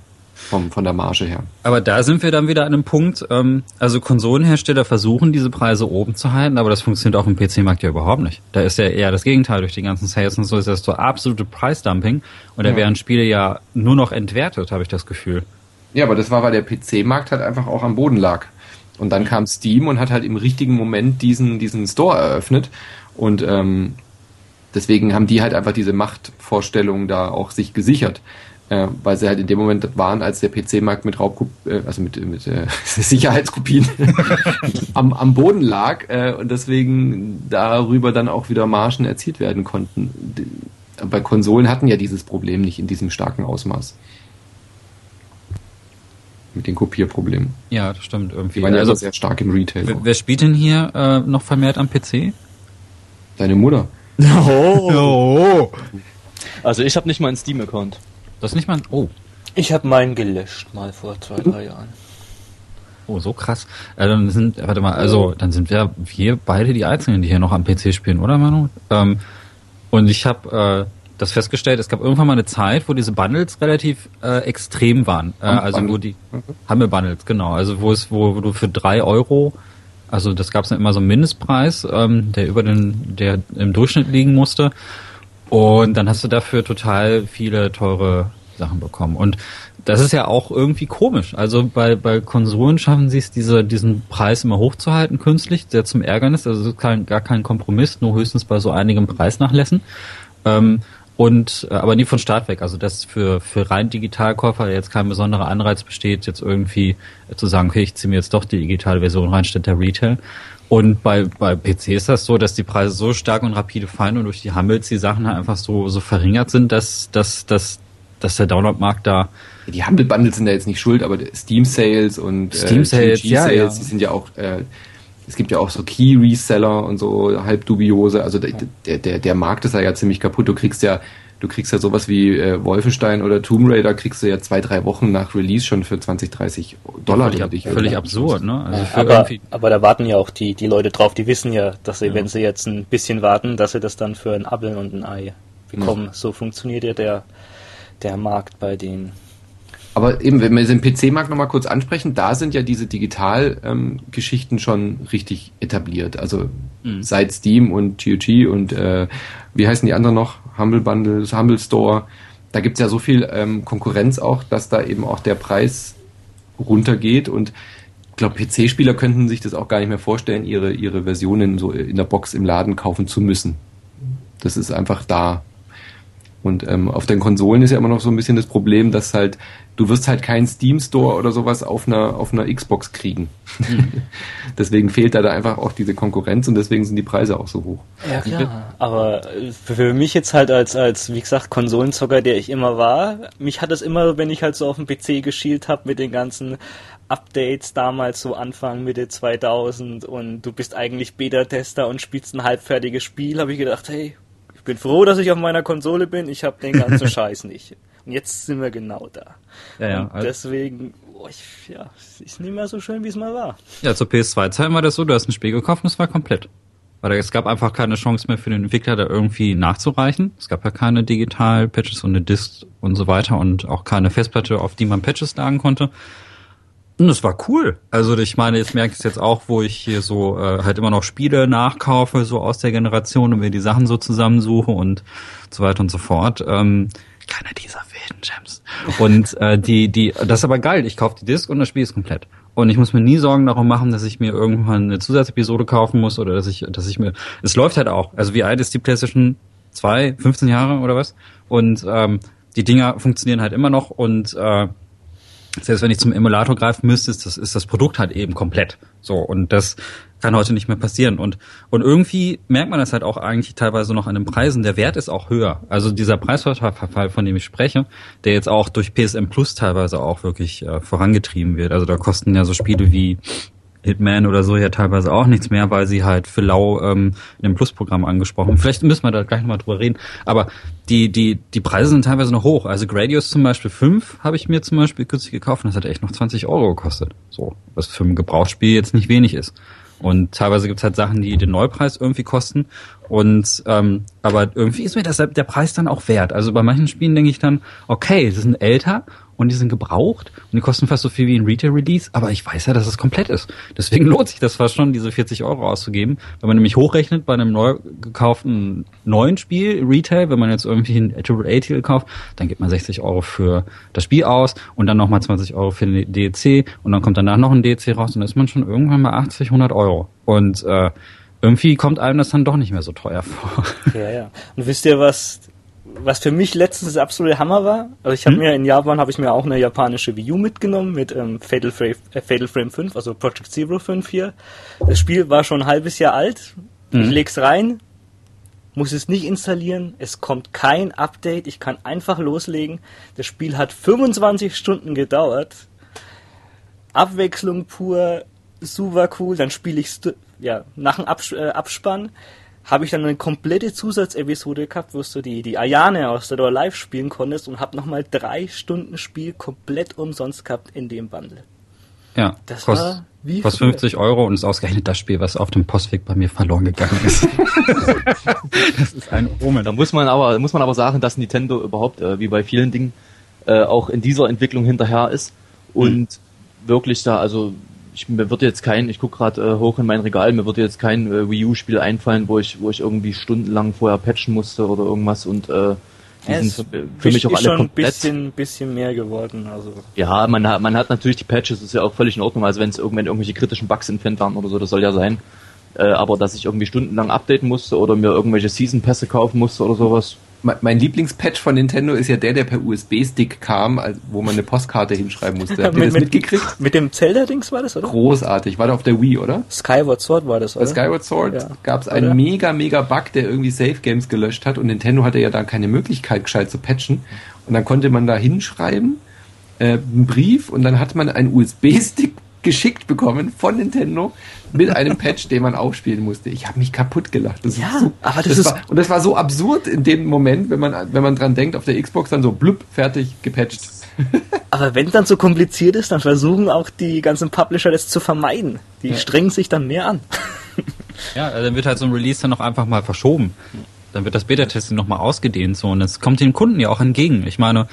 vom, von der Marge her. Aber da sind wir dann wieder an einem Punkt, ähm, also Konsolenhersteller versuchen diese Preise oben zu halten, aber das funktioniert auch im PC-Markt ja überhaupt nicht. Da ist ja eher das Gegenteil durch die ganzen Sales und so ist das so absolute Preisdumping und da ja. werden Spiele ja nur noch entwertet, habe ich das Gefühl. Ja, aber das war, weil der PC-Markt halt einfach auch am Boden lag. Und dann kam Steam und hat halt im richtigen Moment diesen, diesen Store eröffnet. Und ähm, deswegen haben die halt einfach diese Machtvorstellung da auch sich gesichert äh, weil sie halt in dem Moment waren, als der PC-Markt mit Raubkop äh, also mit, mit äh, [laughs] Sicherheitskopien [laughs] am, am Boden lag äh, und deswegen darüber dann auch wieder Margen erzielt werden konnten. Bei Konsolen hatten ja dieses Problem nicht in diesem starken Ausmaß. Mit den Kopierproblemen. Ja, das stimmt irgendwie. Die waren ja also sehr stark im Retail. Wer, wer spielt denn hier äh, noch vermehrt am PC? Deine Mutter. [laughs] Oh. oh. Also ich habe nicht mal einen Steam-Account. Das ist nicht mal. Oh. Ich habe meinen gelöscht mal vor zwei, drei Jahren. Oh, so krass. Äh, dann sind, warte mal, also dann sind wir wir beide die Einzigen, die hier noch am PC spielen, oder Manu? Ähm, und ich habe äh, das festgestellt, es gab irgendwann mal eine Zeit, wo diese Bundles relativ äh, extrem waren. Äh, also wo die mhm. haben wir Bundles, genau. Also wo es, wo, wo du für drei Euro, also das gab es dann immer so einen Mindestpreis, ähm, der über den, der im Durchschnitt liegen musste. Und dann hast du dafür total viele teure Sachen bekommen. Und das ist ja auch irgendwie komisch. Also bei, bei Konsolen schaffen sie es, diese, diesen Preis immer hochzuhalten, künstlich, der zum Ärgernis. Also kein, gar kein Kompromiss, nur höchstens bei so einigen Preisnachlässen. Ähm, und äh, aber nie von Start weg. Also dass für für rein Digitalkäufer jetzt kein besonderer Anreiz besteht, jetzt irgendwie zu sagen, okay, ich ziehe mir jetzt doch die digitale Version rein statt der Retail. Und bei, bei PC ist das so, dass die Preise so stark und rapide fallen und durch die Humbles die Sachen halt einfach so, so verringert sind, dass, dass, dass, dass der Download-Markt da. Die Humble Bundles sind da jetzt nicht schuld, aber Steam Sales und Steam Sales, GG ja, ja. die sind ja auch, äh, es gibt ja auch so Key Reseller und so halb dubiose. Also der, der, der, der Markt ist ja ziemlich kaputt. Du kriegst ja, du kriegst ja sowas wie äh, Wolfenstein oder Tomb Raider, kriegst du ja zwei, drei Wochen nach Release schon für 20, 30 Dollar. völlig, ab, völlig absurd, ne? Also für aber, aber da warten ja auch die, die Leute drauf, die wissen ja, dass sie, Ja. wenn sie jetzt ein bisschen warten, dass sie das dann für ein Apfel und ein Ei bekommen. So funktioniert ja der, der Markt bei denen. Aber eben, wenn wir den PC-Markt nochmal kurz ansprechen, da sind ja diese Digital-Geschichten schon richtig etabliert. Also Mhm. seit Steam und GOG und äh, wie heißen die anderen noch? Humble Bundles, Humble Store. Da gibt's ja so viel ähm, Konkurrenz auch, dass da eben auch der Preis runtergeht und ich glaube, PC-Spieler könnten sich das auch gar nicht mehr vorstellen, ihre, ihre Versionen so in der Box im Laden kaufen zu müssen. Das ist einfach da. Und ähm, auf den Konsolen ist ja immer noch so ein bisschen das Problem, dass halt, du wirst halt keinen Steam Store oder sowas auf einer, auf einer Xbox kriegen. [laughs] deswegen fehlt da, da einfach auch diese Konkurrenz und deswegen sind die Preise auch so hoch. Ja, klar. Aber äh, für mich jetzt halt als, als, wie gesagt, Konsolenzocker, der ich immer war, mich hat es immer, wenn ich halt so auf dem PC geschielt habe mit den ganzen Updates damals so Anfang, Mitte 2000 und du bist eigentlich Beta-Tester und spielst ein halbfertiges Spiel, habe ich gedacht, hey, bin froh, dass ich auf meiner Konsole bin, ich habe den ganzen [laughs] Scheiß nicht. Und jetzt sind wir genau da. ja, ja, und also, deswegen, oh, ich, ja, es ist nicht mehr so schön, wie es mal war. ja, zur PS2-Zeit war das so, du hast ein Spiel gekauft und es war komplett. Weil es gab einfach keine Chance mehr für den Entwickler, da irgendwie nachzureichen. Es gab ja keine Digital-Patches und eine Disk und so weiter und auch keine Festplatte, auf die man Patches laden konnte. Und es war cool. Also ich meine, jetzt merke ich es jetzt auch, wo ich hier so äh, halt immer noch Spiele nachkaufe, so aus der Generation und mir die Sachen so zusammensuche und so weiter und so fort. Ähm, keine dieser wilden Gems. Und äh, die, die, das ist aber geil. Ich kaufe die Disc und das Spiel ist komplett. Und ich muss mir nie Sorgen darum machen, dass ich mir irgendwann eine Zusatzepisode kaufen muss oder dass ich, dass ich mir. Es läuft halt auch. Also wie alt ist die PlayStation 2? 15 Jahre oder was? Und ähm, die Dinger funktionieren halt immer noch und äh, selbst wenn ich zum Emulator greifen müsste, ist das, ist das Produkt halt eben komplett. So, und das kann heute nicht mehr passieren. Und, und irgendwie merkt man das halt auch eigentlich teilweise noch an den Preisen. Der Wert ist auch höher. Also dieser Preisverfall, von dem ich spreche, der jetzt auch durch PSM Plus teilweise auch wirklich äh, vorangetrieben wird. Also da kosten ja so Spiele wie Hitman oder so ja teilweise auch nichts mehr, weil sie halt für lau ähm, in dem Plus-Programm angesprochen. Vielleicht müssen wir da gleich nochmal drüber reden. Aber die, die, die Preise sind teilweise noch hoch. Also Gradius zum Beispiel 5 habe ich mir zum Beispiel kürzlich gekauft und das hat echt noch 20 Euro gekostet. So, was für ein Gebrauchsspiel jetzt nicht wenig ist. Und teilweise gibt's halt Sachen, die den Neupreis irgendwie kosten. Und ähm, aber irgendwie ist mir das der Preis dann auch wert. Also bei manchen Spielen denke ich dann, okay, die sind älter und die sind gebraucht und die kosten fast so viel wie ein Retail-Release, aber ich weiß ja, dass es komplett ist. Deswegen [laughs] lohnt sich das fast schon, diese 40 Euro auszugeben. Wenn man nämlich hochrechnet bei einem neu gekauften neuen Spiel, Retail, wenn man jetzt irgendwie ein AAA-Titel kauft, dann gibt man 60 Euro für das Spiel aus und dann nochmal 20 Euro für den DLC und dann kommt danach noch ein DLC raus und dann ist man schon irgendwann bei 80, 100 Euro. Und äh, irgendwie kommt einem das dann doch nicht mehr so teuer vor. Ja, ja. Und wisst ihr, was, was für mich letztens der absolute Hammer war? Also ich habe Hm? mir in Japan habe ich mir auch eine japanische Wii U mitgenommen mit ähm, Fatal, Frame, äh, Fatal Frame 5, also Project Zero 5 hier. Das Spiel war schon ein halbes Jahr alt. Ich Mhm. leg's rein, muss es nicht installieren, es kommt kein Update, ich kann einfach loslegen. Das Spiel hat 25 Stunden gedauert. Abwechslung pur, super cool. Dann spiele ich ja nach dem Abs äh, Abspann habe ich dann eine komplette Zusatzepisode gehabt, wo du die die Ayane aus der Door Live spielen konntest und habe nochmal drei Stunden Spiel komplett umsonst gehabt in dem Bundle. Ja, Das kost, war wie kostet früher. 50 Euro und ist ausgerechnet das Spiel, was auf dem Postweg bei mir verloren gegangen ist. [laughs] das ist ein Omen. Da muss man aber, muss man aber sagen, dass Nintendo überhaupt, äh, wie bei vielen Dingen, äh, auch in dieser Entwicklung hinterher ist und wirklich da, also ich, mir wird jetzt kein, ich gucke gerade äh, hoch in mein Regal, mir wird jetzt kein äh, Wii U-Spiel einfallen, wo ich, wo ich irgendwie stundenlang vorher patchen musste oder irgendwas und äh, die Ja, sind es für, für mich auch ist alle schon ein komplett. bisschen, bisschen mehr geworden. Also Ja, man hat, man hat natürlich die Patches, ist ja auch völlig in Ordnung, also wenn es irgendwann irgendwelche kritischen Bugs entfernt waren oder so, das soll ja sein. Äh, aber dass ich irgendwie stundenlang updaten musste oder mir irgendwelche Season-Pässe kaufen musste oder sowas, Mein Lieblingspatch von Nintendo ist ja der, der per USB-Stick kam, also wo man eine Postkarte hinschreiben musste. Habt ihr das mitgekriegt? Mit dem Zelda-Dings war das, oder? Großartig. War da auf der Wii, oder? Skyward Sword war das, Bei oder? Skyward Sword Ja. gab es einen mega, mega Bug, der irgendwie Save Games gelöscht hat und Nintendo hatte ja da keine Möglichkeit, gescheit zu patchen. Und dann konnte man da hinschreiben, äh, einen Brief und dann hat man einen USB-Stick geschickt bekommen von Nintendo mit einem Patch, den man aufspielen musste. Ich habe mich kaputt gelacht. Das Ja, ist so, aber das ist- war, und das war so absurd in dem Moment, wenn man wenn man dran denkt, auf der Xbox dann so blub fertig gepatcht. [laughs] Aber wenn dann so kompliziert ist, dann versuchen auch die ganzen Publisher das zu vermeiden. Die strengen sich dann mehr an. [laughs] Ja, dann wird halt so ein Release dann noch einfach mal verschoben. Dann wird das Beta-Testing nochmal ausgedehnt so und es kommt den Kunden ja auch entgegen. Ich meine,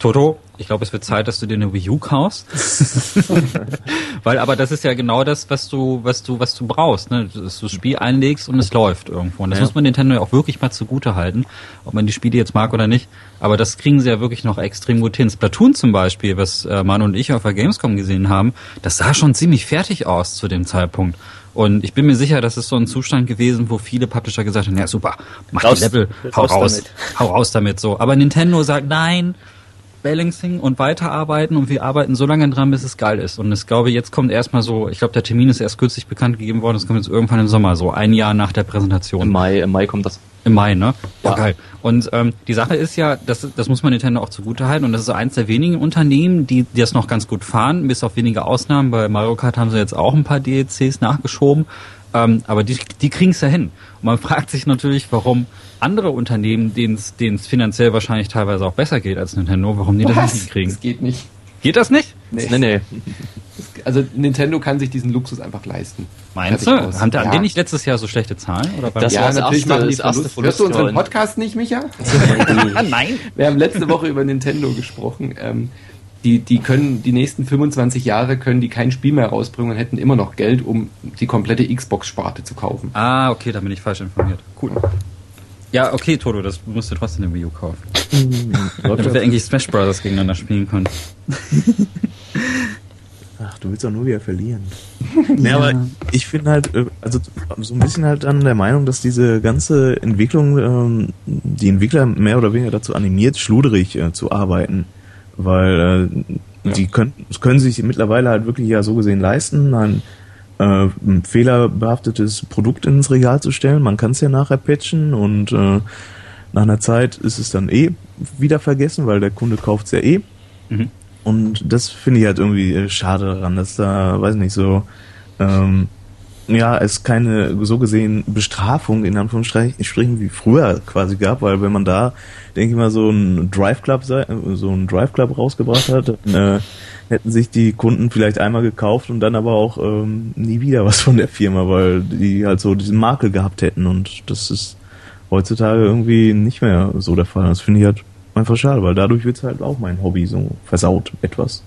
Toto, ich glaube, es wird Zeit, dass du dir eine Wii U kaufst. [laughs] Weil aber das ist ja genau das, was du, was du, was du brauchst, ne? Dass du das Spiel einlegst und es läuft irgendwo. Und das Ja. muss man Nintendo ja auch wirklich mal zugute halten, ob man die Spiele jetzt mag oder nicht. Aber das kriegen sie ja wirklich noch extrem gut hin. Splatoon zum Beispiel, was äh, Manu und ich auf der Gamescom gesehen haben, das sah schon ziemlich fertig aus zu dem Zeitpunkt. Und ich bin mir sicher, das ist so ein Zustand gewesen, wo viele Publisher gesagt haben, ja super, mach Raus- die Level, hau raus damit. hau raus damit so. Aber Nintendo sagt, nein, Balancing und weiterarbeiten und wir arbeiten so lange dran, bis es geil ist. Und ich glaube, jetzt kommt erstmal so, ich glaube, der Termin ist erst kürzlich bekannt gegeben worden, es kommt jetzt irgendwann im Sommer, so ein Jahr nach der Präsentation. im Mai, im Mai kommt das. Im Mai, ne? Ja, Ja. geil. Und ähm, die Sache ist ja, das, das muss man Nintendo auch zugute halten und das ist so eins der wenigen Unternehmen, die, die das noch ganz gut fahren, bis auf wenige Ausnahmen. Bei Mario Kart haben sie jetzt auch ein paar DLCs nachgeschoben, ähm, aber die, die kriegen es ja hin. Und man [laughs] fragt sich natürlich, warum andere Unternehmen, denen es finanziell wahrscheinlich teilweise auch besser geht als Nintendo, warum die das nicht hinkriegen. Das geht nicht. Geht das nicht? Nee. Nee, nee. Also Nintendo kann sich diesen Luxus einfach leisten. Meinst du? Haben, Ja. die nicht letztes Jahr so schlechte Zahlen? Oder Das ja, war das natürlich erste- machen die das erste Verlust. Hörst du unseren Podcast nicht, Micha? [laughs] [laughs] Nein. Wir haben letzte Woche über Nintendo gesprochen. Ähm, die, die können die nächsten 25 Jahre können die kein Spiel mehr rausbringen und hätten immer noch Geld, um die komplette Xbox-Sparte zu kaufen. Ah, okay, da bin ich falsch informiert. Cool. Ja, okay, Toto, das musst du trotzdem eine Wii U kaufen. [laughs] Damit wir eigentlich Smash Brothers gegeneinander spielen können. [laughs] Ach, du willst doch nur wieder verlieren. [laughs] nee, aber ich finde halt, äh, also so ein bisschen halt dann der Meinung, dass diese ganze Entwicklung ähm, die Entwickler mehr oder weniger dazu animiert, schluderig äh, zu arbeiten. Weil äh, die können, können sich mittlerweile halt wirklich ja so gesehen leisten, ein, äh, ein fehlerbehaftetes Produkt ins Regal zu stellen. Man kann es ja nachher patchen und äh, nach einer Zeit ist es dann eh wieder vergessen, weil der Kunde kauft es ja eh. Mhm. Und das finde ich halt irgendwie äh, schade daran, dass da, weiß nicht, so, ähm, ja, es keine so gesehen Bestrafung in Anführungsstrichen wie früher quasi gab, weil wenn man da, denke ich mal, so ein Drive Club so ein Drive Club rausgebracht hat, dann, äh, hätten sich die Kunden vielleicht einmal gekauft und dann aber auch ähm, nie wieder was von der Firma, weil die halt so diesen Makel gehabt hätten und das ist heutzutage irgendwie nicht mehr so der Fall. Das finde ich halt einfach schade, weil dadurch wird halt auch mein Hobby so versaut etwas.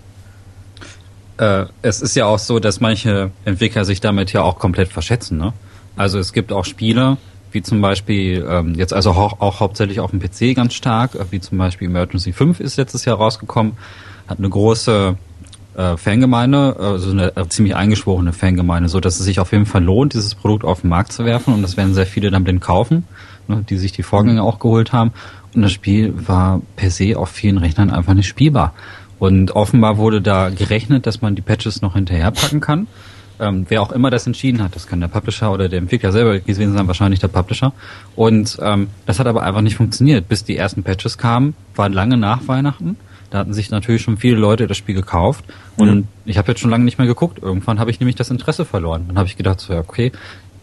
Äh, es ist ja auch so, dass manche Entwickler sich damit ja auch komplett verschätzen. Ne? Also es gibt auch Spiele, wie zum Beispiel, ähm, jetzt also auch, auch hauptsächlich auf dem PC ganz stark, äh, wie zum Beispiel Emergency 5 ist letztes Jahr rausgekommen, hat eine große äh, Fangemeinde, also eine äh, ziemlich eingeschworene Fangemeinde, so dass es sich auf jeden Fall lohnt, dieses Produkt auf den Markt zu werfen und das werden sehr viele dann blind kaufen, ne, die sich die Vorgänger auch geholt haben. Und das Spiel war per se auf vielen Rechnern einfach nicht spielbar. Und offenbar wurde da gerechnet, dass man die Patches noch hinterherpacken kann. Ähm, wer auch immer das entschieden hat, das kann der Publisher oder der Entwickler selber gewesen sein, wahrscheinlich der Publisher. Und ähm, das hat aber einfach nicht funktioniert. Bis die ersten Patches kamen, war lange nach Weihnachten. Da hatten sich natürlich schon viele Leute das Spiel gekauft. Und ich habe jetzt schon lange nicht mehr geguckt. Irgendwann habe ich nämlich das Interesse verloren. Dann habe ich gedacht, so, ja, okay.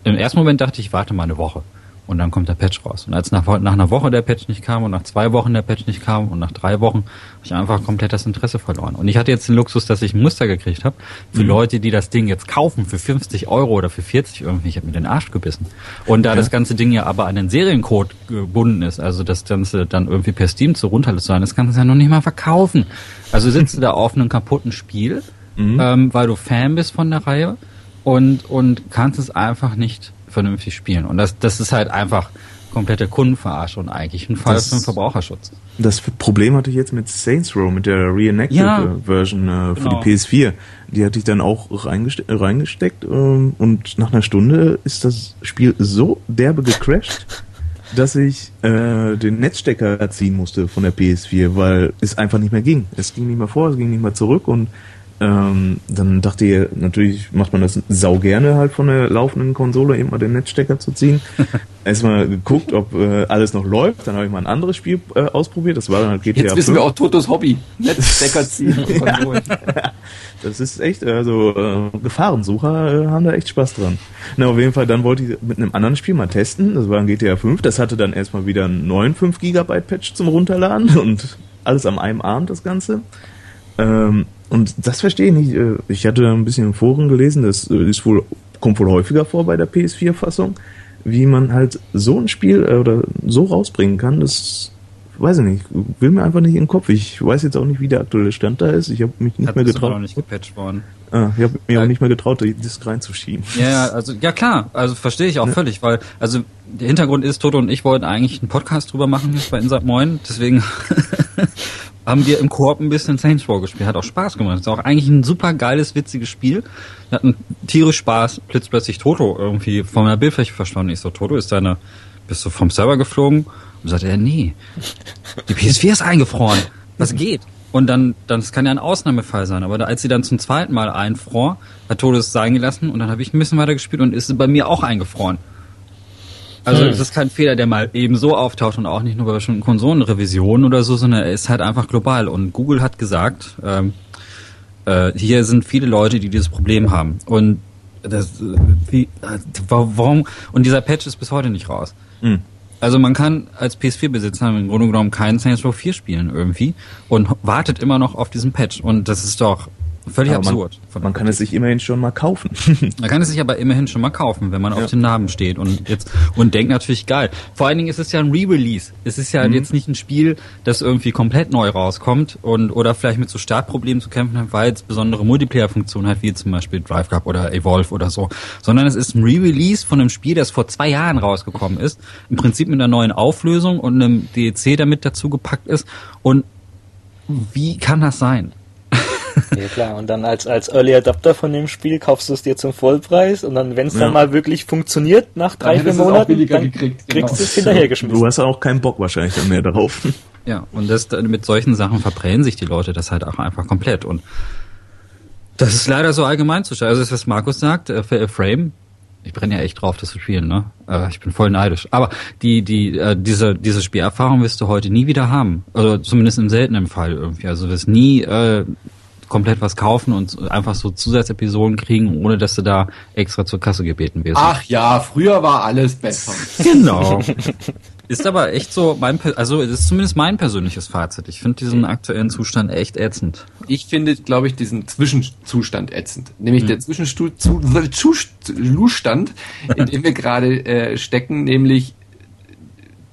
Im ersten Moment dachte ich, warte mal eine Woche. Und dann kommt der Patch raus. Und als nach, nach einer Woche der Patch nicht kam und nach zwei Wochen der Patch nicht kam und nach drei Wochen, habe ich einfach komplett das Interesse verloren. Und ich hatte jetzt den Luxus, dass ich ein Muster gekriegt habe. Für Leute, die das Ding jetzt kaufen für 50 Euro oder für 40 irgendwie, ich habe mir den Arsch gebissen. Und da das ganze Ding ja aber an den Seriencode gebunden ist, also das Ganze dann irgendwie per Steam zu runterladen, das kannst du ja noch nicht mal verkaufen. Also sitzt du da auf einem kaputten Spiel mhm. ähm, weil du Fan bist von der Reihe und, und kannst es einfach nicht vernünftig spielen. Und das, das ist halt einfach komplette Kundenverarschung eigentlich ein Fall das, für den Verbraucherschutz. Das Problem hatte ich jetzt mit Saints Row, mit der Reenacted ja, Version äh, für genau. die PS4. Die hatte ich dann auch reingeste reingesteckt ähm, und nach einer Stunde ist das Spiel so derbe gecrashed, [laughs] dass ich äh, den Netzstecker ziehen musste von der PS4, weil es einfach nicht mehr ging. Es ging nicht mehr vor, es ging nicht mehr zurück und ähm, dann dachte ich, natürlich macht man das sau gerne halt von der laufenden Konsole eben mal den Netzstecker zu ziehen. [laughs] Erstmal geguckt, ob äh, alles noch läuft. Dann habe ich mal ein anderes Spiel äh, ausprobiert. Das war dann halt GTA Jetzt wissen 5. wir auch Totos Hobby. Netzstecker ziehen. [laughs] ja. Das ist echt, also äh, Gefahrensucher äh, haben da echt Spaß dran. Na, auf jeden Fall, dann wollte ich mit einem anderen Spiel mal testen. Das war ein GTA 5. Das hatte dann erstmal wieder einen neuen 5 GB Patch zum Runterladen [laughs] und alles am einem Abend das Ganze. Ähm, und das verstehe ich nicht. Äh, ich hatte ein bisschen im Foren gelesen, das äh, ist wohl, kommt wohl häufiger vor bei der PS4-Fassung, wie man halt so ein Spiel äh, oder so rausbringen kann, das weiß ich nicht, will mir einfach nicht in den Kopf. Ich weiß jetzt auch nicht, wie der aktuelle Stand da ist. Ich habe mich nicht Hat mehr getraut. Auch nicht gepatcht worden. Ah, ich habe mir ja. auch nicht mehr getraut, Disk reinzuschieben. Ja, also ja klar, also verstehe ich auch ja. völlig, weil also der Hintergrund ist, Toto und ich wollten eigentlich einen Podcast drüber machen bei Inside Moin, deswegen [laughs] haben wir im Koop ein bisschen Saints Row gespielt. Hat auch Spaß gemacht. Ist auch eigentlich ein super geiles, witziges Spiel. Wir hatten tierisch Spaß, plötzlich Toto irgendwie von der Bildfläche verschwunden. Ich so, Toto, ist deine, bist du vom Server geflogen? Und sagte er, nee, die PS4 ist eingefroren. Was geht? Und dann, dann, das kann ja ein Ausnahmefall sein. Aber als sie dann zum zweiten Mal einfror, hat Toto es sein gelassen und dann habe ich ein bisschen weiter gespielt und ist bei mir auch eingefroren. Also hm. es ist kein Fehler, der mal eben so auftaucht und auch nicht nur bei bestimmten Konsolenrevisionen oder so, sondern er ist halt einfach global. Und Google hat gesagt, ähm, äh, hier sind viele Leute, die dieses Problem haben. Und das, wie, äh, warum? Und dieser Patch ist bis heute nicht raus. Hm. Also man kann als PS4-Besitzer im Grunde genommen keinen Saints Row 4 spielen irgendwie und wartet immer noch auf diesen Patch. Und das ist doch Völlig aber absurd. Man, man kann es sich immerhin schon mal kaufen. [laughs] man kann es sich aber immerhin schon mal kaufen, wenn man ja. auf den Namen steht und jetzt und denkt natürlich geil. Vor allen Dingen ist es ja ein Re-Release. Es ist ja mhm. jetzt nicht ein Spiel, das irgendwie komplett neu rauskommt und oder vielleicht mit so Startproblemen zu kämpfen hat, weil es besondere Multiplayer-Funktionen hat, wie zum Beispiel Drive Club oder Evolve oder so, sondern es ist ein Re-Release von einem Spiel, das vor zwei Jahren rausgekommen ist, im Prinzip mit einer neuen Auflösung und einem DLC damit dazu gepackt ist und wie kann das sein? Ja klar, und dann als, als Early Adapter von dem Spiel kaufst du es dir zum Vollpreis und dann, wenn es ja. dann mal wirklich funktioniert, nach drei, vier Monaten, dann gekriegt, kriegst genau. du es hinterhergeschmissen. Du hast auch keinen Bock wahrscheinlich dann mehr darauf. Ja, und das, mit solchen Sachen verbrennen sich die Leute das halt auch einfach komplett und das ist leider so allgemein zu Also das, was Markus sagt, äh, für Frame, ich brenne ja echt drauf, das zu spielen, ne? Äh, ich bin voll neidisch. Aber die, die, äh, diese, diese Spielerfahrung wirst du heute nie wieder haben. Also zumindest im seltenen Fall irgendwie. Also du wirst nie äh, komplett was kaufen und einfach so Zusatzepisoden kriegen, ohne dass du da extra zur Kasse gebeten wirst. Ach ja, früher war alles besser. [laughs] Genau. Ist aber echt so mein, also es ist zumindest mein persönliches Fazit. Ich finde diesen aktuellen Zustand echt ätzend. Ich finde, glaube ich, diesen Zwischenzustand ätzend. Nämlich mhm. der Zwischenzustand, in dem wir gerade äh, stecken, nämlich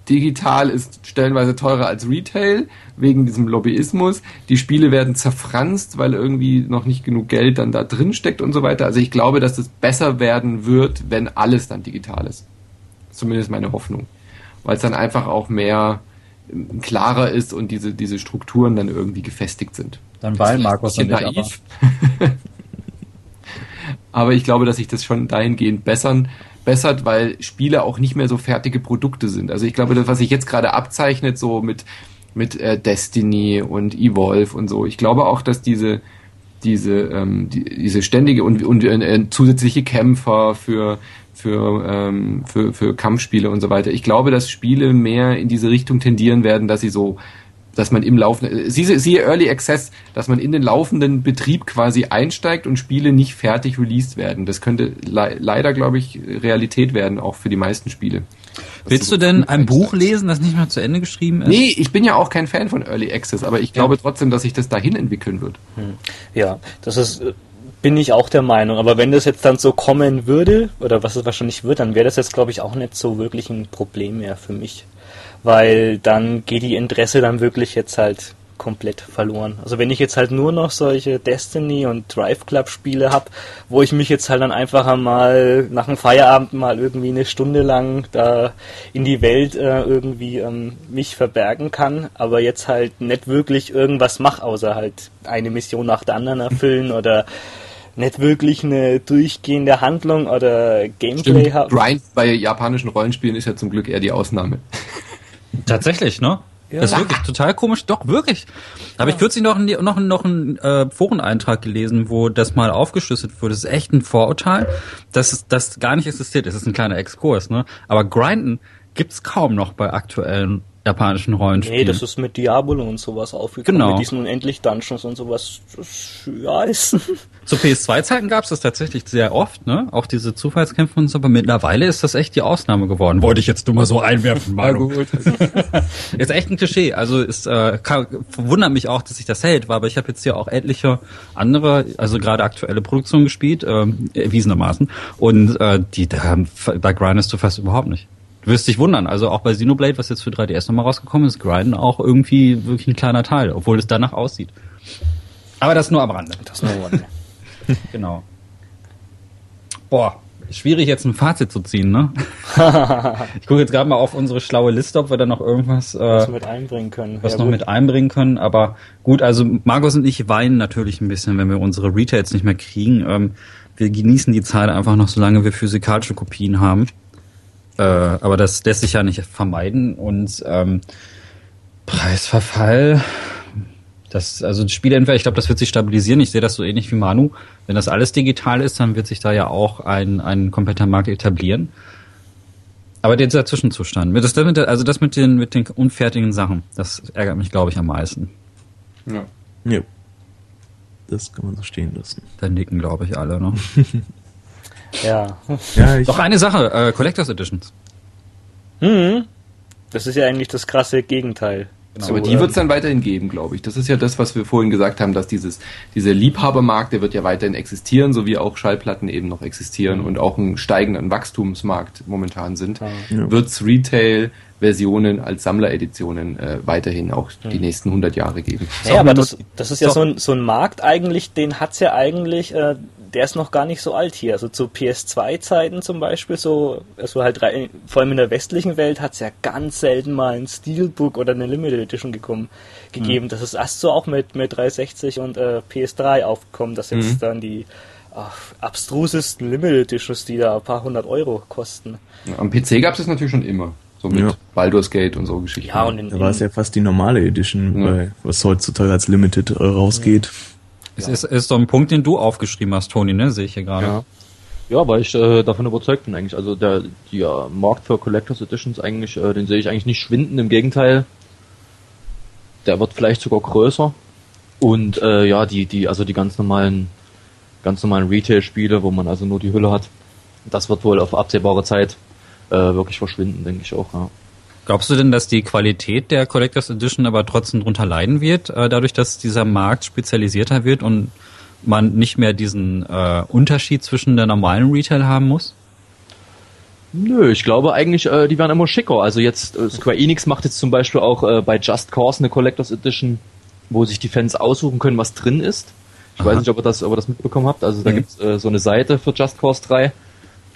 digital ist stellenweise teurer als Retail wegen diesem Lobbyismus. Die Spiele werden zerfranst, weil irgendwie noch nicht genug Geld dann da drin steckt und so weiter. Also ich glaube, dass es besser werden wird, wenn alles dann digital ist. Zumindest meine Hoffnung. Weil es dann einfach auch mehr ähm, klarer ist und diese, diese Strukturen dann irgendwie gefestigt sind. Dann weil Markus und naiv. Aber. [laughs] aber ich glaube, dass sich das schon dahingehend bessern, bessert, weil Spiele auch nicht mehr so fertige Produkte sind. Also ich glaube, das, was sich jetzt gerade abzeichnet, so mit, mit äh, Destiny und Evolve und so, ich glaube auch, dass diese, diese, ähm, die, diese ständige und, und äh, zusätzliche Kämpfer für, für, ähm, für, für Kampfspiele und so weiter. Ich glaube, dass Spiele mehr in diese Richtung tendieren werden, dass sie so dass man im laufenden, siehe, siehe Early Access, dass man in den laufenden Betrieb quasi einsteigt und Spiele nicht fertig released werden. Das könnte le leider, glaube ich, Realität werden, auch für die meisten Spiele. Willst du denn ein Buch lesen, das nicht mehr zu Ende geschrieben ist? Nee, ich bin ja auch kein Fan von Early Access, aber ich glaube ja. trotzdem, dass sich das dahin entwickeln wird. Hm. Ja, das ist, bin ich auch der Meinung. Aber wenn das jetzt dann so kommen würde, oder was es wahrscheinlich wird, dann wäre das jetzt, glaube ich, auch nicht so wirklich ein Problem mehr für mich weil dann geht die Interesse dann wirklich jetzt halt komplett verloren. Also wenn ich jetzt halt nur noch solche Destiny und Drive Club Spiele habe, wo ich mich jetzt halt dann einfach einmal nach dem Feierabend mal irgendwie eine Stunde lang da in die Welt äh, irgendwie ähm, mich verbergen kann, aber jetzt halt nicht wirklich irgendwas mache, außer halt eine Mission nach der anderen erfüllen oder nicht wirklich eine durchgehende Handlung oder Gameplay haben. Grind bei japanischen Rollenspielen ist ja zum Glück eher die Ausnahme. Tatsächlich, ne? Ja. Das ist wirklich total komisch. Doch, wirklich. Da habe ich kürzlich noch, einen, noch, noch einen äh, Foreneintrag gelesen, wo das mal aufgeschlüsselt wurde. Das ist echt ein Vorurteil, dass das gar nicht existiert. Es ist ein kleiner Exkurs, ne? Aber Grinden gibt's kaum noch bei aktuellen japanischen Rollenspielen. Nee, das ist mit Diablo und sowas aufgekommen. Genau. Mit diesen unendlich Dungeons und sowas. Das, ja, ist. [laughs] Zu PS2-Zeiten gab es das tatsächlich sehr oft, ne? Auch diese Zufallskämpfe und so, aber mittlerweile ist das echt die Ausnahme geworden. Wollte ich jetzt nur mal so einwerfen, [laughs] Manu. [laughs] ist echt ein Klischee. Also es äh, kann, wundert mich auch, dass sich das hält, aber ich habe jetzt hier auch etliche andere, also gerade aktuelle Produktionen gespielt, ähm, erwiesenermaßen. Und äh, die da, da grindest du fast überhaupt nicht. Wirst dich wundern. Also auch bei Xenoblade, was jetzt für 3DS nochmal rausgekommen ist, grinden auch irgendwie wirklich ein kleiner Teil, obwohl es danach aussieht. Aber das nur am Rande. Das nur am Rande. [laughs] genau. Boah, schwierig jetzt ein Fazit zu ziehen, ne? [laughs] ich gucke jetzt gerade mal auf unsere schlaue Liste, ob wir da noch irgendwas äh, was mit einbringen können. was Ja, noch gut. mit einbringen können. Aber gut, also Markus und ich weinen natürlich ein bisschen, wenn wir unsere Retails nicht mehr kriegen. Ähm, wir genießen die Zeit einfach noch, solange wir physikalische Kopien haben. Äh, aber das lässt sich ja nicht vermeiden. Und ähm, Preisverfall, das, also die Spieleentweder, ich glaube, das wird sich stabilisieren. Ich sehe das so ähnlich wie Manu. Wenn das alles digital ist, dann wird sich da ja auch ein, ein kompletter Markt etablieren. Aber dieser Zwischenzustand, das, das also das mit den, mit den unfertigen Sachen, das ärgert mich, glaube ich, am meisten. Ja. Ja. Das kann man so stehen lassen. Da nicken, glaube ich, alle. Ne? [laughs] Ja. Ja, [laughs] ich, Doch eine Sache, äh, Collectors Editions. Hm. Das ist ja eigentlich das krasse Gegenteil. So, aber die wird es dann weiterhin geben, glaube ich. Das ist ja das, was wir vorhin gesagt haben, dass dieses, dieser Liebhabermarkt, der wird ja weiterhin existieren, so wie auch Schallplatten eben noch existieren und auch ein steigender Wachstumsmarkt momentan sind. Ja. Wird es Retail-Versionen als Sammlereditionen äh, weiterhin auch die nächsten 100 Jahre geben. Ja, aber das, das ist ja so ein, so ein Markt eigentlich, den hat's ja eigentlich, äh, der ist noch gar nicht so alt hier. Also zu PS2-Zeiten zum Beispiel, so, also halt rein, vor allem in der westlichen Welt hat's ja ganz selten mal ein Steelbook oder eine Limited Edition gekommen, gegeben. Das ist erst so auch mit, mit 360 und äh, PS3 aufgekommen, dass jetzt Mhm. dann die ach, abstrusesten Limited Editions, die da ein paar hundert Euro kosten. Am PC gab es das natürlich schon immer. So mit Ja. Baldur's Gate und so Geschichten. Ja, und in, da war es ja fast die normale Edition, Ja. bei, was heutzutage als Limited äh, rausgeht. Es ist, ist doch ein Punkt, den du aufgeschrieben hast, Toni, ne? Sehe ich hier gerade. Ja. Ja, weil ich äh, davon überzeugt bin eigentlich. Also der, der Markt für Collectors Editions eigentlich, äh, den sehe ich eigentlich nicht schwinden, im Gegenteil. Der wird vielleicht sogar größer. Und äh, ja, die, die, also die ganz normalen, ganz normalen Retail-Spiele, wo man also nur die Hülle hat, das wird wohl auf absehbare Zeit äh, wirklich verschwinden, denke ich auch, ja. Glaubst du denn, dass die Qualität der Collectors Edition aber trotzdem drunter leiden wird, äh, dadurch, dass dieser Markt spezialisierter wird und man nicht mehr diesen äh, Unterschied zwischen der normalen Retail haben muss? Nö, ich glaube eigentlich, äh, die werden immer schicker. Also jetzt, äh, Square Enix macht jetzt zum Beispiel auch äh, bei Just Cause eine Collectors Edition, wo sich die Fans aussuchen können, was drin ist. Ich Aha. weiß nicht, ob ihr das, ob ihr das mitbekommen habt. Also da Mhm. gibt's äh, so eine Seite für Just Cause 3.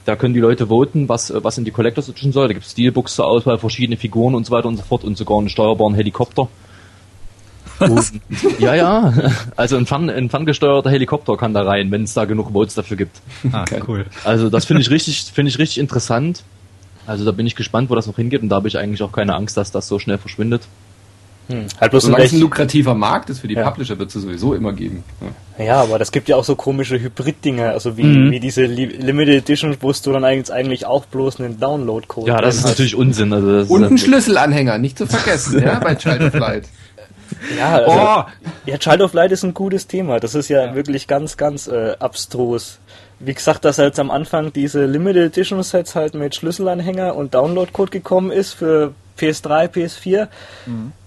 Da können die Leute voten, was, äh, was in die Collectors Edition soll. Da gibt's Steelbooks zur Auswahl, verschiedene Figuren und so weiter und so fort und sogar einen steuerbaren Helikopter. [laughs] Und, ja, ja. [laughs] Also ein, Fun, ein ferngesteuerter Helikopter kann da rein, wenn es da genug Votes dafür gibt. Ah, cool. Also das finde ich [laughs] richtig, finde ich richtig interessant. Also da bin ich gespannt, wo das noch hingeht und da habe ich eigentlich auch keine Angst, dass das so schnell verschwindet. Hm, halt bloß Solange es ein lukrativer Markt ist für die Ja. Publisher, wird es sowieso immer geben. Ja. Ja, aber das gibt ja auch so komische Hybrid-Dinge, also wie, Mhm. wie diese Li Limited Edition, wo du dann eigentlich, eigentlich auch bloß einen Download-Code Ja, das ist hast. natürlich Unsinn. Also das Und ist, ein Schlüsselanhänger, nicht zu vergessen, ja, bei [laughs] Child of Light. Ja, also, Oh, ja, Child of Light ist ein gutes Thema. Das ist ja, wirklich ganz, ganz äh, abstrus. Wie gesagt, dass jetzt am Anfang diese Limited Edition Sets halt mit Schlüsselanhänger und Download-Code gekommen ist für PS3, PS4.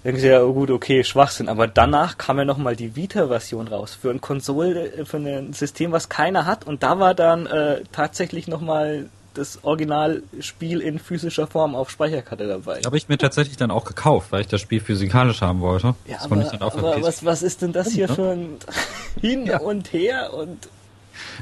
Denken sie ja, oh gut, okay, Schwachsinn. Aber danach kam ja nochmal die Vita-Version raus für ein Konsole, äh, für ein System, was keiner hat. Und da war dann äh, tatsächlich nochmal das Originalspiel in physischer Form auf Speicherkarte dabei. Habe ich mir tatsächlich dann auch gekauft, weil ich das Spiel physikalisch haben wollte. Ja, das aber, aber was, was ist denn das hier für ein [laughs] Hin ja. und Her und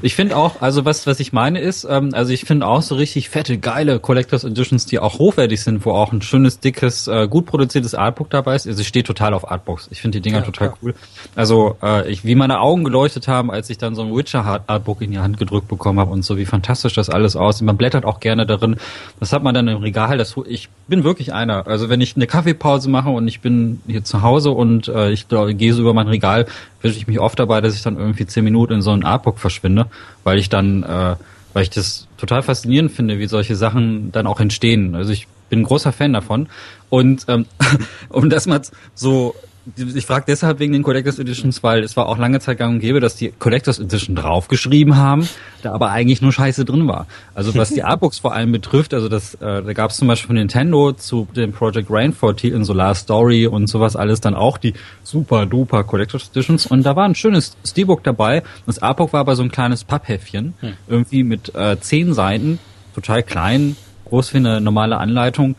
ich finde auch, also was, was ich meine ist, ähm, also ich finde auch so richtig fette, geile Collectors Editions, die auch hochwertig sind, wo auch ein schönes, dickes, äh, gut produziertes Artbook dabei ist. Also ich stehe total auf Artbooks. Ich finde die Dinger ja, total klar. cool. Also äh, ich, wie meine Augen geleuchtet haben, als ich dann so ein Witcher Artbook in die Hand gedrückt bekommen habe und so, wie fantastisch das alles aussieht. Man blättert auch gerne darin. Das hat man dann im Regal. Das, ich bin wirklich einer. Also wenn ich eine Kaffeepause mache und ich bin hier zu Hause und äh, ich gehe so über mein Regal, wische ich mich oft dabei, dass ich dann irgendwie zehn Minuten in so ein Artbook verschwinde, weil ich dann, äh, weil ich das total faszinierend finde, wie solche Sachen dann auch entstehen. Also ich bin ein großer Fan davon. Und ähm, [laughs] um das mal so ich frage deshalb wegen den Collectors Editions, weil es war auch lange Zeit gang und gäbe, dass die Collectors Edition draufgeschrieben haben, da aber eigentlich nur Scheiße drin war. Also was die [laughs] Artbooks vor allem betrifft, also das, äh, da gab es zum Beispiel von Nintendo zu dem Project Rainfall Titeln Solar Story und sowas alles dann auch die super duper Collectors Editions und da war ein schönes Steelbook dabei. Das Artbook war aber so ein kleines Papphäffchen, hm. irgendwie mit äh, zehn Seiten, total klein, groß wie eine normale Anleitung,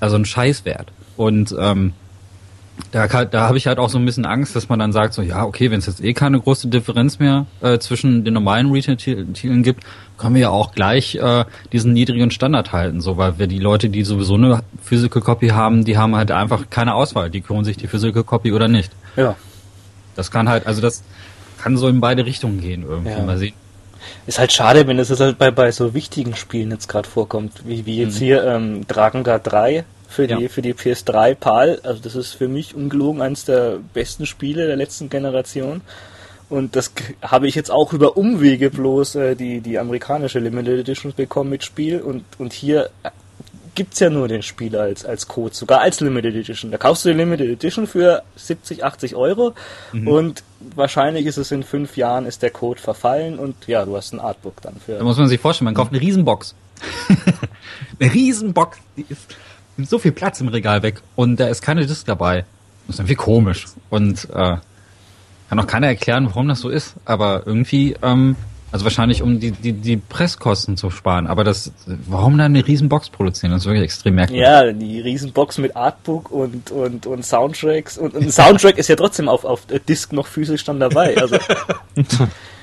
also ein Scheißwert. Und ähm, da, da habe ich halt auch so ein bisschen Angst, dass man dann sagt, so ja, okay, wenn es jetzt eh keine große Differenz mehr äh, zwischen den normalen Retail-Titeln gibt, können wir ja auch gleich äh, diesen niedrigen Standard halten, so weil wir die Leute, die sowieso eine Physical Copy haben, die haben halt einfach keine Auswahl, die holen sich die Physical Copy oder nicht. Ja. Das kann halt, also das kann so in beide Richtungen gehen irgendwie. Ja. Mal sehen. Ist halt schade, wenn es halt bei, bei so wichtigen Spielen jetzt gerade vorkommt, wie, wie jetzt mhm. hier ähm, Dragon Guard 3 für die, ja. für die PS3 PAL. Also das ist für mich ungelogen eines der besten Spiele der letzten Generation. Und das habe ich jetzt auch über Umwege bloß äh, die, die amerikanische Limited Edition bekommen mit Spiel. Und, und hier äh, gibt's ja nur den Spiel als, als Code, sogar als Limited Edition. Da kaufst du die Limited Edition für 70, 80 Euro mhm. und wahrscheinlich ist es in fünf Jahren ist der Code verfallen und ja, du hast ein Artbook dann für. Da muss man sich vorstellen, man kauft eine Riesenbox. [laughs] eine Riesenbox, die ist so viel Platz im Regal weg und da ist keine Disc dabei. Das ist irgendwie komisch. Und äh, kann auch keiner erklären, warum das so ist. Aber irgendwie, ähm, also wahrscheinlich um die, die, die Presskosten zu sparen. Aber das, warum dann eine Riesenbox produzieren? Das ist wirklich extrem merkwürdig. Ja, die Riesenbox mit Artbook und, und, und Soundtracks. Und, und ein Soundtrack ist ja trotzdem auf, auf Disc noch physisch dann dabei. Also [laughs]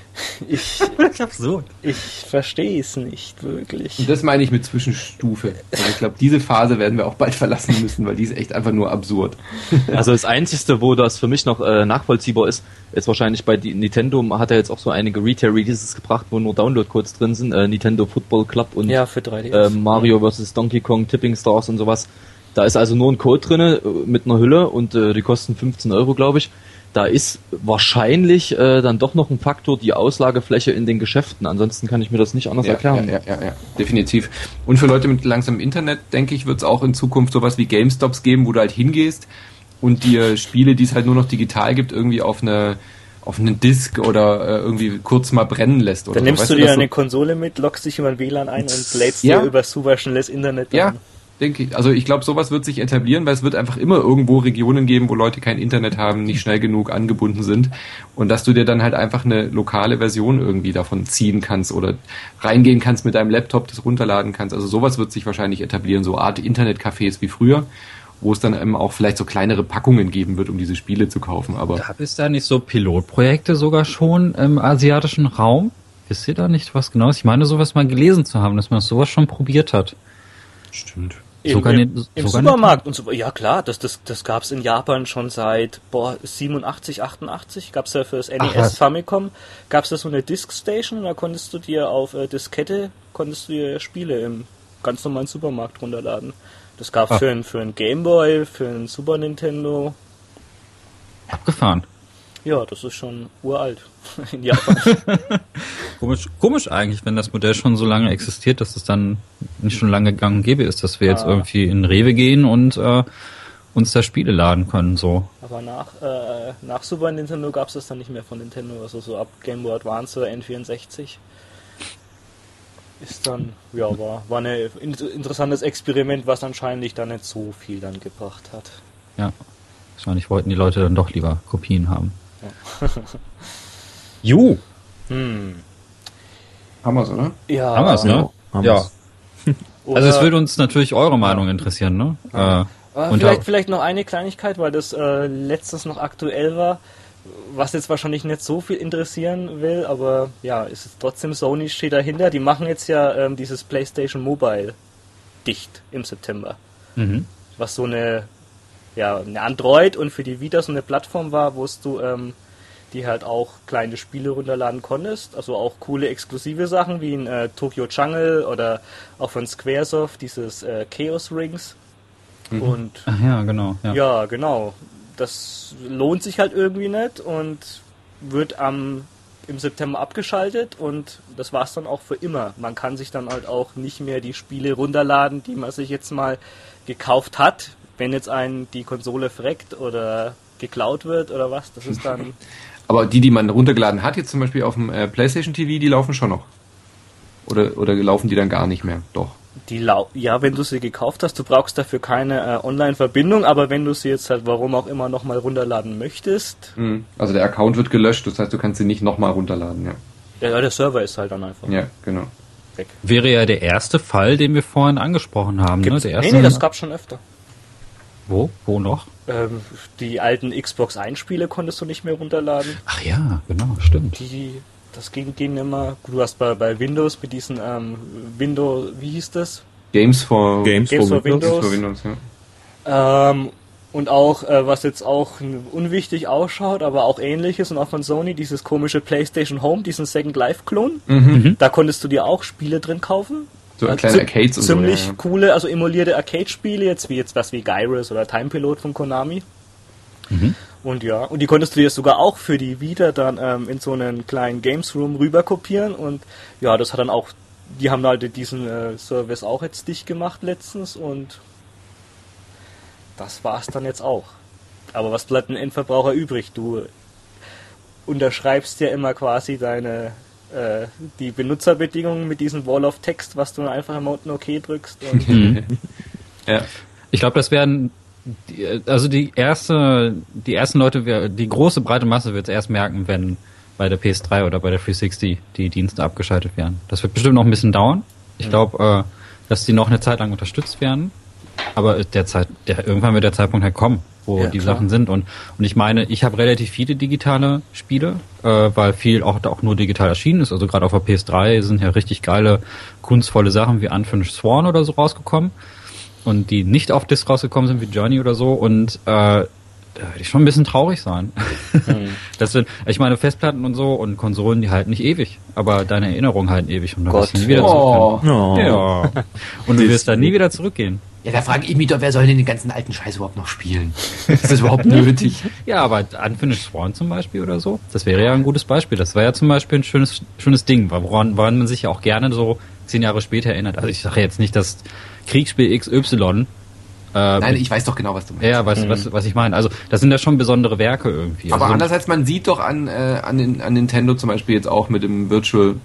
Ich, [laughs] absurd. Ich verstehe es nicht wirklich. Und das meine ich mit Zwischenstufe. Also ich glaube, diese Phase werden wir auch bald verlassen müssen, weil die ist echt einfach nur absurd. [laughs] Also das Einzige, wo das für mich noch äh, nachvollziehbar ist, ist wahrscheinlich bei die, Nintendo hat er ja jetzt auch so einige Retail-Releases gebracht, wo nur Download-Codes drin sind. Äh, Nintendo Football Club und ja, für 3DS. Äh, Mario vs. Donkey Kong, Tipping Stars und sowas. Da ist also nur ein Code drin äh, mit einer Hülle und äh, die kosten 15 Euro, glaube ich da ist wahrscheinlich äh, dann doch noch ein Faktor die Auslagefläche in den Geschäften. Ansonsten kann ich mir das nicht anders ja, erklären. Ja, ja, ja, ja, definitiv. Und für Leute mit langsamem Internet, denke ich, wird es auch in Zukunft sowas wie GameStops geben, wo du halt hingehst und dir Spiele, die es halt nur noch digital gibt, irgendwie auf eine auf einen Disk oder äh, irgendwie kurz mal brennen lässt. Oder Dann nimmst so. du dir eine so? Konsole mit, lockst dich über ein WLAN ein und lädst ja. dir über super schnelles Internet. Ja, denke ich. Also ich glaube, sowas wird sich etablieren, weil es wird einfach immer irgendwo Regionen geben, wo Leute kein Internet haben, nicht schnell genug angebunden sind und dass du dir dann halt einfach eine lokale Version irgendwie davon ziehen kannst oder reingehen kannst mit deinem Laptop, das runterladen kannst. Also sowas wird sich wahrscheinlich etablieren, so Art Internetcafés wie früher wo es dann eben auch vielleicht so kleinere Packungen geben wird, um diese Spiele zu kaufen. Aber gab es da nicht so Pilotprojekte sogar schon im asiatischen Raum? Wisst ihr da nicht was Genaues? Ich meine, sowas mal gelesen zu haben, dass man sowas schon probiert hat. Stimmt. Sogar Im, im, im Supermarkt und so. Ja klar, das, das, das gab es in Japan schon seit boah, 87, 88. Gab es ja für das NES Ach, Famicom, gab es da so eine Disk Station und da konntest du dir auf äh, Diskette, konntest du dir Spiele im ganz normalen Supermarkt runterladen. Das gab es ah. für ein, für ein Gameboy, für ein Super Nintendo. Abgefahren. Ja, das ist schon uralt [laughs] in Japan. [laughs] komisch, komisch eigentlich, wenn das Modell schon so lange existiert, dass es dann nicht schon lange gang und gäbe ist, dass wir jetzt ah. irgendwie in Rewe gehen und äh, uns da Spiele laden können. So. Aber nach, äh, nach Super Nintendo gab es das dann nicht mehr von Nintendo, also so ab Game Boy Advance oder N64 ist dann, ja, war, war ein interessantes Experiment, was anscheinend dann nicht so viel dann gebracht hat. Ja, wahrscheinlich wollten die Leute dann doch lieber Kopien haben. Ju. Hm. Haben wir's, oder? Ja. Haben wir's, ne? Ja. also es würde uns natürlich eure Meinung interessieren, ne? Äh, vielleicht, vielleicht noch eine Kleinigkeit, weil das äh, letztens noch aktuell war, was jetzt wahrscheinlich nicht so viel interessieren will, aber ja, ist es trotzdem Sony steht dahinter. Die machen jetzt ja ähm, dieses PlayStation Mobile dicht im September. Mhm. Was so eine, ja, eine Android und für die Vita so eine Plattform war, wo du ähm, die halt auch kleine Spiele runterladen konntest. Also auch coole exklusive Sachen wie in äh, Tokyo Jungle oder auch von Squaresoft dieses äh, Chaos Rings. Mhm. Und Ach ja, genau. Ja. ja, genau. Das lohnt sich halt irgendwie nicht und wird am im September abgeschaltet und das war es dann auch für immer. Man kann sich dann halt auch nicht mehr die Spiele runterladen, die man sich jetzt mal gekauft hat. Wenn jetzt einen die Konsole freckt oder geklaut wird oder was, das ist dann [laughs] Aber die, die man runtergeladen hat, jetzt zum Beispiel auf dem äh, PlayStation TV, die laufen schon noch. Oder, oder laufen die dann gar nicht mehr? Doch. Die lau ja, wenn du sie gekauft hast, du brauchst dafür keine äh, Online-Verbindung, aber wenn du sie jetzt halt, warum auch immer, nochmal runterladen möchtest. Mhm. Also der Account wird gelöscht, das heißt, du kannst sie nicht nochmal runterladen, ja. Ja, der Server ist halt dann einfach. Ja, genau. Weg. Wäre ja der erste Fall, den wir vorhin angesprochen haben. Ne? Gibt's? Ne? Der erste nee, nee, das gab schon öfter. Wo? Wo noch? Ähm, die alten Xbox 1 Spiele konntest du nicht mehr runterladen. Ach ja, genau, stimmt. Die, das ging, ging immer. Du hast bei, bei Windows mit diesen ähm, Windows, wie hieß das? Games for, Games, Games for, for Windows. Games for Windows ja. ähm, und auch, äh, was jetzt auch unwichtig ausschaut, aber auch ähnliches und auch von Sony, dieses komische PlayStation Home, diesen Second Life-Klon. Mhm. Da konntest du dir auch Spiele drin kaufen. So ein kleine Arcades und Ziemlich so, ja, ja. coole, also emulierte Arcade-Spiele, jetzt wie jetzt was wie Gyrus oder Time Pilot von Konami. Mhm. Und ja, und die konntest du dir sogar auch für die Vita dann ähm, in so einen kleinen Games Room rüber kopieren und ja, das hat dann auch, die haben halt diesen äh, Service auch jetzt dicht gemacht letztens und das war's dann jetzt auch. Aber was bleibt ein Endverbraucher übrig? Du unterschreibst ja immer quasi deine äh, die Benutzerbedingungen mit diesem Wall of Text, was du einfach im unten OK drückst. [laughs] Mhm. [laughs] ja. Ich glaube, das werden die, also die erste, die ersten Leute, die große breite Masse wird es erst merken, wenn bei der PS3 oder bei der 360 die Dienste abgeschaltet werden. Das wird bestimmt noch ein bisschen dauern. Ich glaube, äh, dass die noch eine Zeit lang unterstützt werden. Aber der Zeit, der, irgendwann wird der Zeitpunkt halt kommen, wo ja, die klar. Sachen sind. Und, und ich meine, ich habe relativ viele digitale Spiele, äh, weil viel auch, auch nur digital erschienen ist. Also gerade auf der PS3 sind ja richtig geile, kunstvolle Sachen wie Unfinished Sworn oder so rausgekommen. Und die nicht auf Disc rausgekommen sind wie Journey oder so. Und äh, da würde ich schon ein bisschen traurig sein. Mhm. [laughs] Das wird, ich meine, Festplatten und so und Konsolen, die halten nicht ewig, aber deine Erinnerungen halten ewig und da wirst du nie wieder oh. zurückgehen. Oh. Ja. [laughs] Und du wirst da nie wieder zurückgehen. Ja, da frage ich mich doch, wer soll denn den ganzen alten Scheiß überhaupt noch spielen? Ist das überhaupt [laughs] nötig? Ja, aber Unfinished Sworn zum Beispiel oder so, das wäre ja ein gutes Beispiel. Das war ja zum Beispiel ein schönes, schönes Ding, woran, woran man sich ja auch gerne so zehn Jahre später erinnert. Also ich sage jetzt nicht, dass Kriegsspiel XY äh, Nein, ich weiß doch genau, was du meinst. Ja, was, mhm. was, was ich meine. Also, das sind ja schon besondere Werke irgendwie. Aber also, andererseits, man sieht doch an, äh, an, an Nintendo zum Beispiel jetzt auch mit dem Virtual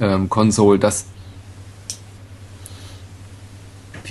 ähm, Console, dass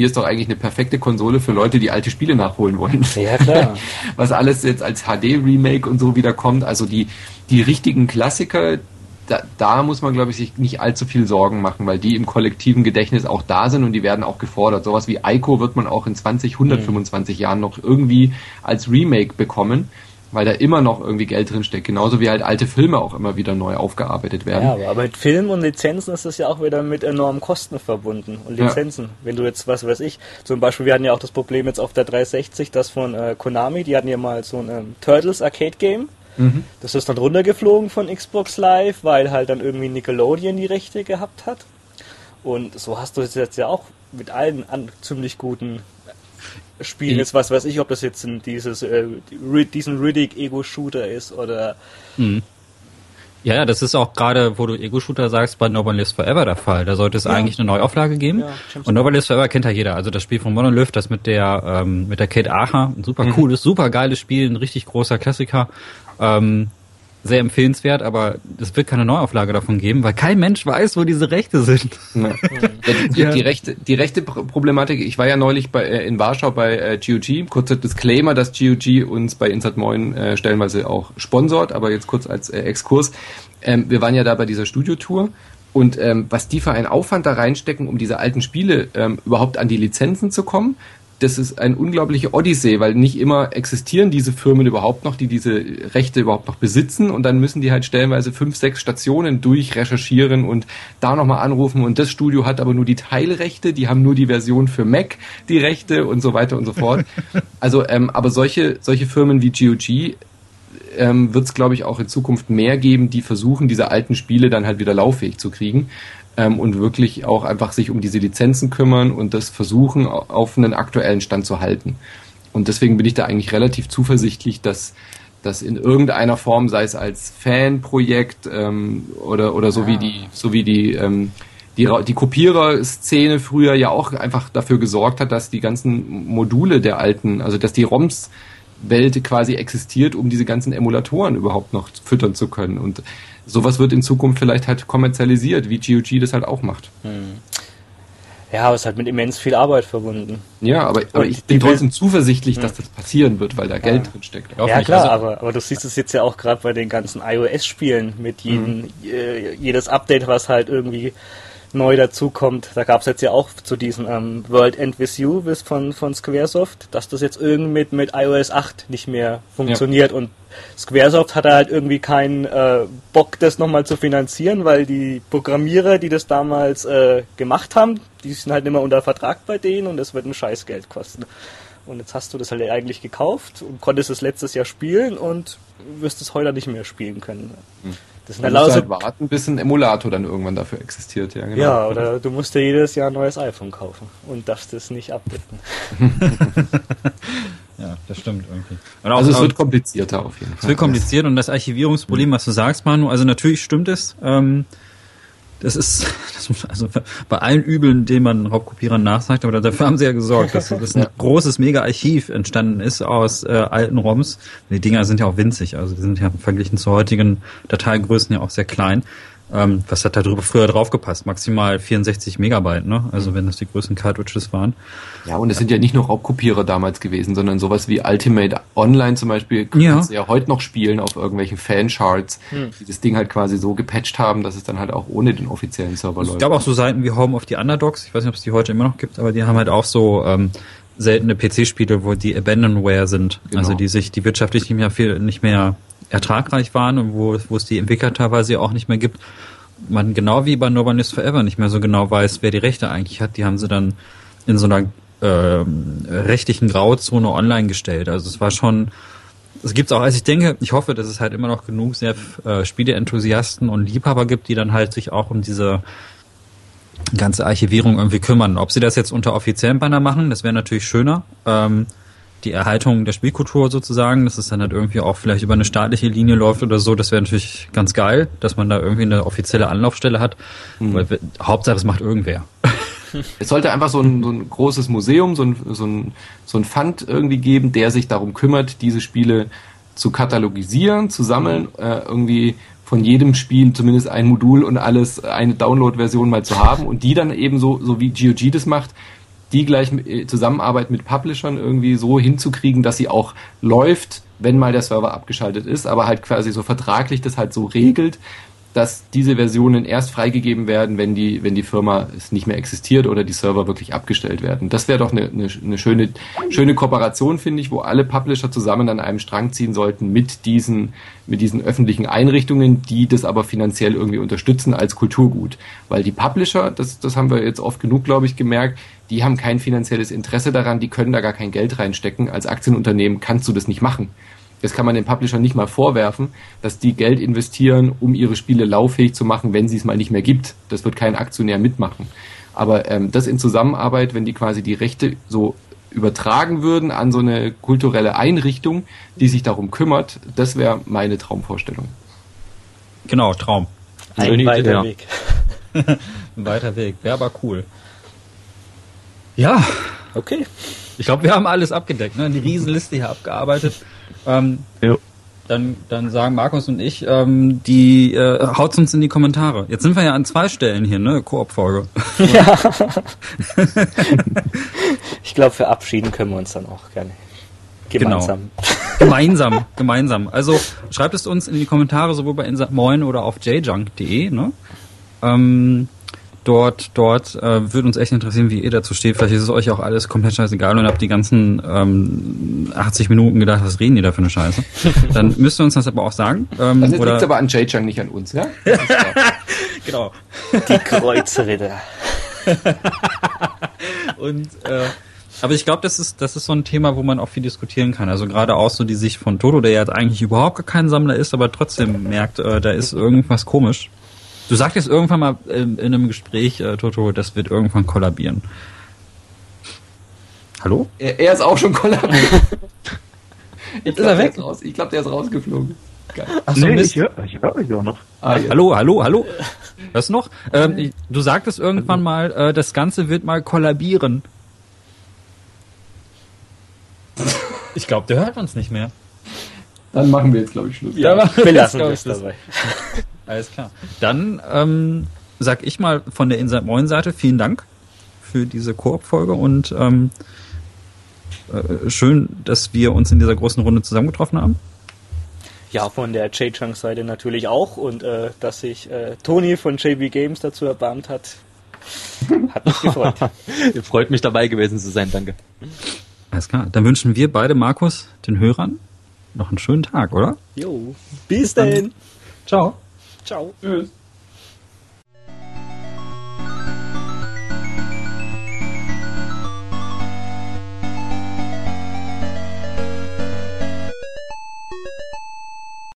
PS4 ist doch eigentlich eine perfekte Konsole für Leute, die alte Spiele nachholen wollen. Ja, klar. [laughs] Was alles jetzt als HD-Remake und so wieder kommt. Also die, die richtigen Klassiker, da, da muss man, glaube ich, sich nicht allzu viel Sorgen machen, weil die im kollektiven Gedächtnis auch da sind und die werden auch gefordert. Sowas wie Ico wird man auch in 20, 125 mhm. Jahren noch irgendwie als Remake bekommen weil da immer noch irgendwie Geld drin steckt, genauso wie halt alte Filme auch immer wieder neu aufgearbeitet werden. Ja, aber mit Filmen und Lizenzen ist das ja auch wieder mit enormen Kosten verbunden und Lizenzen. Ja. Wenn du jetzt, was weiß ich, zum Beispiel, wir hatten ja auch das Problem jetzt auf der 360, das von äh, Konami, die hatten ja mal so ein ähm, Turtles Arcade Game. Mhm. Das ist dann runtergeflogen von Xbox Live, weil halt dann irgendwie Nickelodeon die Rechte gehabt hat. Und so hast du es jetzt ja auch mit allen an ziemlich guten spielen. Jetzt was weiß ich, ob das jetzt ein, dieses, äh, diesen Riddick-Ego-Shooter ist oder. Mhm. Ja, ja, das ist auch gerade, wo du Ego-Shooter sagst, bei Nobody Lives Forever der Fall. Da sollte es ja. eigentlich eine Neuauflage geben. Ja, und Nobody Lives Forever kennt ja jeder. Also das Spiel von Monolith, das mit der ähm, mit der Kate Acher, ein super mhm. cooles, super geiles Spiel, ein richtig großer Klassiker. Ähm, sehr empfehlenswert, aber es wird keine Neuauflage davon geben, weil kein Mensch weiß, wo diese Rechte sind. Ja. [laughs] die, die, rechte, die rechte Problematik, ich war ja neulich bei, äh, in Warschau bei äh, GOG, kurzer Disclaimer, dass GOG uns bei Insert Moin äh, stellenweise auch sponsort, aber jetzt kurz als äh, Exkurs. Ähm, wir waren ja da bei dieser Studiotour Und ähm, was die für einen Aufwand da reinstecken, um diese alten Spiele ähm, überhaupt an die Lizenzen zu kommen, das ist ein unglaubliche Odyssee, weil nicht immer existieren diese Firmen überhaupt noch, die diese Rechte überhaupt noch besitzen. Und dann müssen die halt stellenweise fünf, sechs Stationen durchrecherchieren und da nochmal anrufen. Und das Studio hat aber nur die Teilrechte, die haben nur die Version für Mac, die Rechte und so weiter und so fort. [laughs] Also, ähm, aber solche, solche Firmen wie GOG ähm, wird es, glaube ich, auch in Zukunft mehr geben, die versuchen, diese alten Spiele dann halt wieder lauffähig zu kriegen ähm, und wirklich auch einfach sich um diese Lizenzen kümmern und das versuchen, auf einen aktuellen Stand zu halten. Und deswegen bin ich da eigentlich relativ zuversichtlich, dass dass in irgendeiner Form, sei es als Fanprojekt ähm, oder oder so ja. wie die so wie die ähm, die, die Kopierer-Szene früher ja auch einfach dafür gesorgt hat, dass die ganzen Module der alten, also dass die ROMs Welt quasi existiert, um diese ganzen Emulatoren überhaupt noch füttern zu können. Und sowas wird in Zukunft vielleicht halt kommerzialisiert, wie GOG das halt auch macht. Hm. Ja, aber es ist halt mit immens viel Arbeit verbunden. Ja, aber, aber ich bin trotzdem zuversichtlich, dass das passieren wird, weil da ja. Geld drin steckt. Ja, klar, also, aber, aber du siehst es jetzt ja auch gerade bei den ganzen iOS-Spielen mit jedem, mhm. äh, jedes Update, was halt irgendwie neu dazukommt. Da gab es jetzt ja auch zu diesem ähm, World End With You von, von Squaresoft, dass das jetzt irgendwie mit, mit iOS 8 nicht mehr funktioniert ja. und Squaresoft hat halt irgendwie keinen äh, Bock, das nochmal zu finanzieren, weil die Programmierer, die das damals äh, gemacht haben, die sind halt immer unter Vertrag bei denen und das wird ein Scheißgeld kosten. Und jetzt hast du das halt eigentlich gekauft und konntest es letztes Jahr spielen und wirst es heute nicht mehr spielen können. Hm. Das sind halt, halt warten, bis ein Emulator dann irgendwann dafür existiert. Ja, genau. ja oder du musst dir jedes Jahr ein neues iPhone kaufen und darfst es nicht abdecken. [laughs] ja, das stimmt irgendwie. Auch, also es wird komplizierter auf jeden Fall. Es wird kompliziert und das Archivierungsproblem, was du sagst, Manu, also natürlich stimmt es. Ähm, das ist, das, also bei allen Übeln, denen man Raubkopierern nachsagt, aber dafür haben sie ja gesorgt, dass, dass ein [laughs] großes Mega-Archiv entstanden ist aus äh, alten ROMs. Die Dinger sind ja auch winzig, also die sind ja verglichen zu heutigen Dateigrößen ja auch sehr klein. Ähm, was hat da drüber früher draufgepasst? Maximal 64 Megabyte, ne? Also wenn das die größten Cartridges waren. Ja, und es sind ja nicht nur Raubkopierer damals gewesen, sondern sowas wie Ultimate Online zum Beispiel ja. kannst du ja heute noch spielen auf irgendwelchen Fancharts, hm. die das Ding halt quasi so gepatcht haben, dass es dann halt auch ohne den offiziellen Server läuft. Es gab auch so Seiten wie Home of the Underdogs, ich weiß nicht, ob es die heute immer noch gibt, aber die haben halt auch so ähm, seltene PC-Spiele, wo die Abandonware sind, genau. also die sich, die wirtschaftlich nicht mehr viel, nicht mehr ertragreich waren und wo, wo es die Entwickler teilweise auch nicht mehr gibt. Man genau wie bei No One is Forever nicht mehr so genau weiß, wer die Rechte eigentlich hat. Die haben sie dann in so einer äh, rechtlichen Grauzone online gestellt. Also es war schon, es gibt auch, also ich denke, ich hoffe, dass es halt immer noch genug sehr äh, Spieleenthusiasten und Liebhaber gibt, die dann halt sich auch um diese ganze Archivierung irgendwie kümmern. Ob sie das jetzt unter offiziellen Banner machen, das wäre natürlich schöner. Ähm, die Erhaltung der Spielkultur sozusagen, dass es dann halt irgendwie auch vielleicht über eine staatliche Linie läuft oder so, das wäre natürlich ganz geil, dass man da irgendwie eine offizielle Anlaufstelle hat. Mhm. Weil Hauptsache, es macht irgendwer. [laughs] Es sollte einfach so ein, so ein großes Museum, so ein, so, ein, so ein Fund irgendwie geben, der sich darum kümmert, diese Spiele zu katalogisieren, zu sammeln, äh, irgendwie von jedem Spiel zumindest ein Modul und alles eine Download-Version mal zu haben und die dann eben so, so wie GOG das macht, die gleich äh, Zusammenarbeit mit Publishern irgendwie so hinzukriegen, dass sie auch läuft, wenn mal der Server abgeschaltet ist, aber halt quasi so vertraglich das halt so regelt, dass diese Versionen erst freigegeben werden, wenn die, wenn die Firma es nicht mehr existiert oder die Server wirklich abgestellt werden. Das wäre doch eine, eine, eine schöne, schöne Kooperation, finde ich, wo alle Publisher zusammen an einem Strang ziehen sollten mit diesen, mit diesen öffentlichen Einrichtungen, die das aber finanziell irgendwie unterstützen als Kulturgut. Weil die Publisher, das, das haben wir jetzt oft genug, glaube ich, gemerkt, die haben kein finanzielles Interesse daran, die können da gar kein Geld reinstecken. Als Aktienunternehmen kannst du das nicht machen. Das kann man den Publishern nicht mal vorwerfen, dass die Geld investieren, um ihre Spiele lauffähig zu machen, wenn sie es mal nicht mehr gibt. Das wird kein Aktionär mitmachen. Aber ähm, das in Zusammenarbeit, wenn die quasi die Rechte so übertragen würden an so eine kulturelle Einrichtung, die sich darum kümmert, das wäre meine Traumvorstellung. Genau, Traum. Ein weiter ja. Weg. [laughs] Ein weiter Weg. Wäre aber cool. Ja. Okay. Ich glaube, wir haben alles abgedeckt, ne? Die Riesenliste hier abgearbeitet. Ähm, jo. Dann, dann sagen Markus und ich, ähm, die äh, haut's uns in die Kommentare. Jetzt sind wir ja an zwei Stellen hier, ne? Koop-Folge. Ja. [laughs] ich glaube, verabschieden können wir uns dann auch gerne. Gemeinsam. Genau. gemeinsam, gemeinsam. Also schreibt es uns in die Kommentare, sowohl bei Insert Moin oder auf jjunk.de, ne? Ähm, dort, dort äh, würde uns echt interessieren, wie ihr dazu steht. Vielleicht ist es euch auch alles komplett scheißegal und habt die ganzen ähm, 80 Minuten gedacht, was reden die da für eine Scheiße. [laughs] Dann müsst ihr uns das aber auch sagen. Ähm, Das liegt aber an Jay-Chang, nicht an uns, ja? [laughs] genau. Die Kreuzritter. [laughs] Und äh, aber ich glaube, das ist das ist so ein Thema, wo man auch viel diskutieren kann. Also gerade auch so die Sicht von Toto, der jetzt eigentlich überhaupt gar kein Sammler ist, aber trotzdem merkt, äh, da ist irgendwas komisch. Du sagtest irgendwann mal in, in einem Gespräch, äh, Toto, das wird irgendwann kollabieren. Hallo? Er, er ist auch schon kollabiert. [laughs] Jetzt ist er weg. Raus. Ich glaube, der ist rausgeflogen. Geil. Ach so, nee, Mist. ich höre ich hör euch auch noch. Ah, ja. Hallo, hallo, hallo. [laughs] Was noch? Ähm, ich- du sagtest irgendwann mal, äh, das Ganze wird mal kollabieren. Ich glaube, der hört uns nicht mehr. Dann machen wir jetzt, glaube ich, Schluss. Ja, aber Wir lassen glaub das ich, das- dabei. [laughs] Alles klar. Dann ähm, sag ich mal von der Inside Moin Seite vielen Dank für diese Koop-Folge und ähm, äh, schön, dass wir uns in dieser großen Runde zusammengetroffen haben. Ja, von der J-Chunk-Seite natürlich auch und äh, dass sich äh, Toni von JB Games dazu erbarmt hat, hat mich gefreut. [laughs] Freut mich dabei gewesen zu sein, danke. Alles klar. Dann wünschen wir beide, Markus, den Hörern, noch einen schönen Tag, oder? Jo, bis denn. Ciao. Ciao. Tschüss.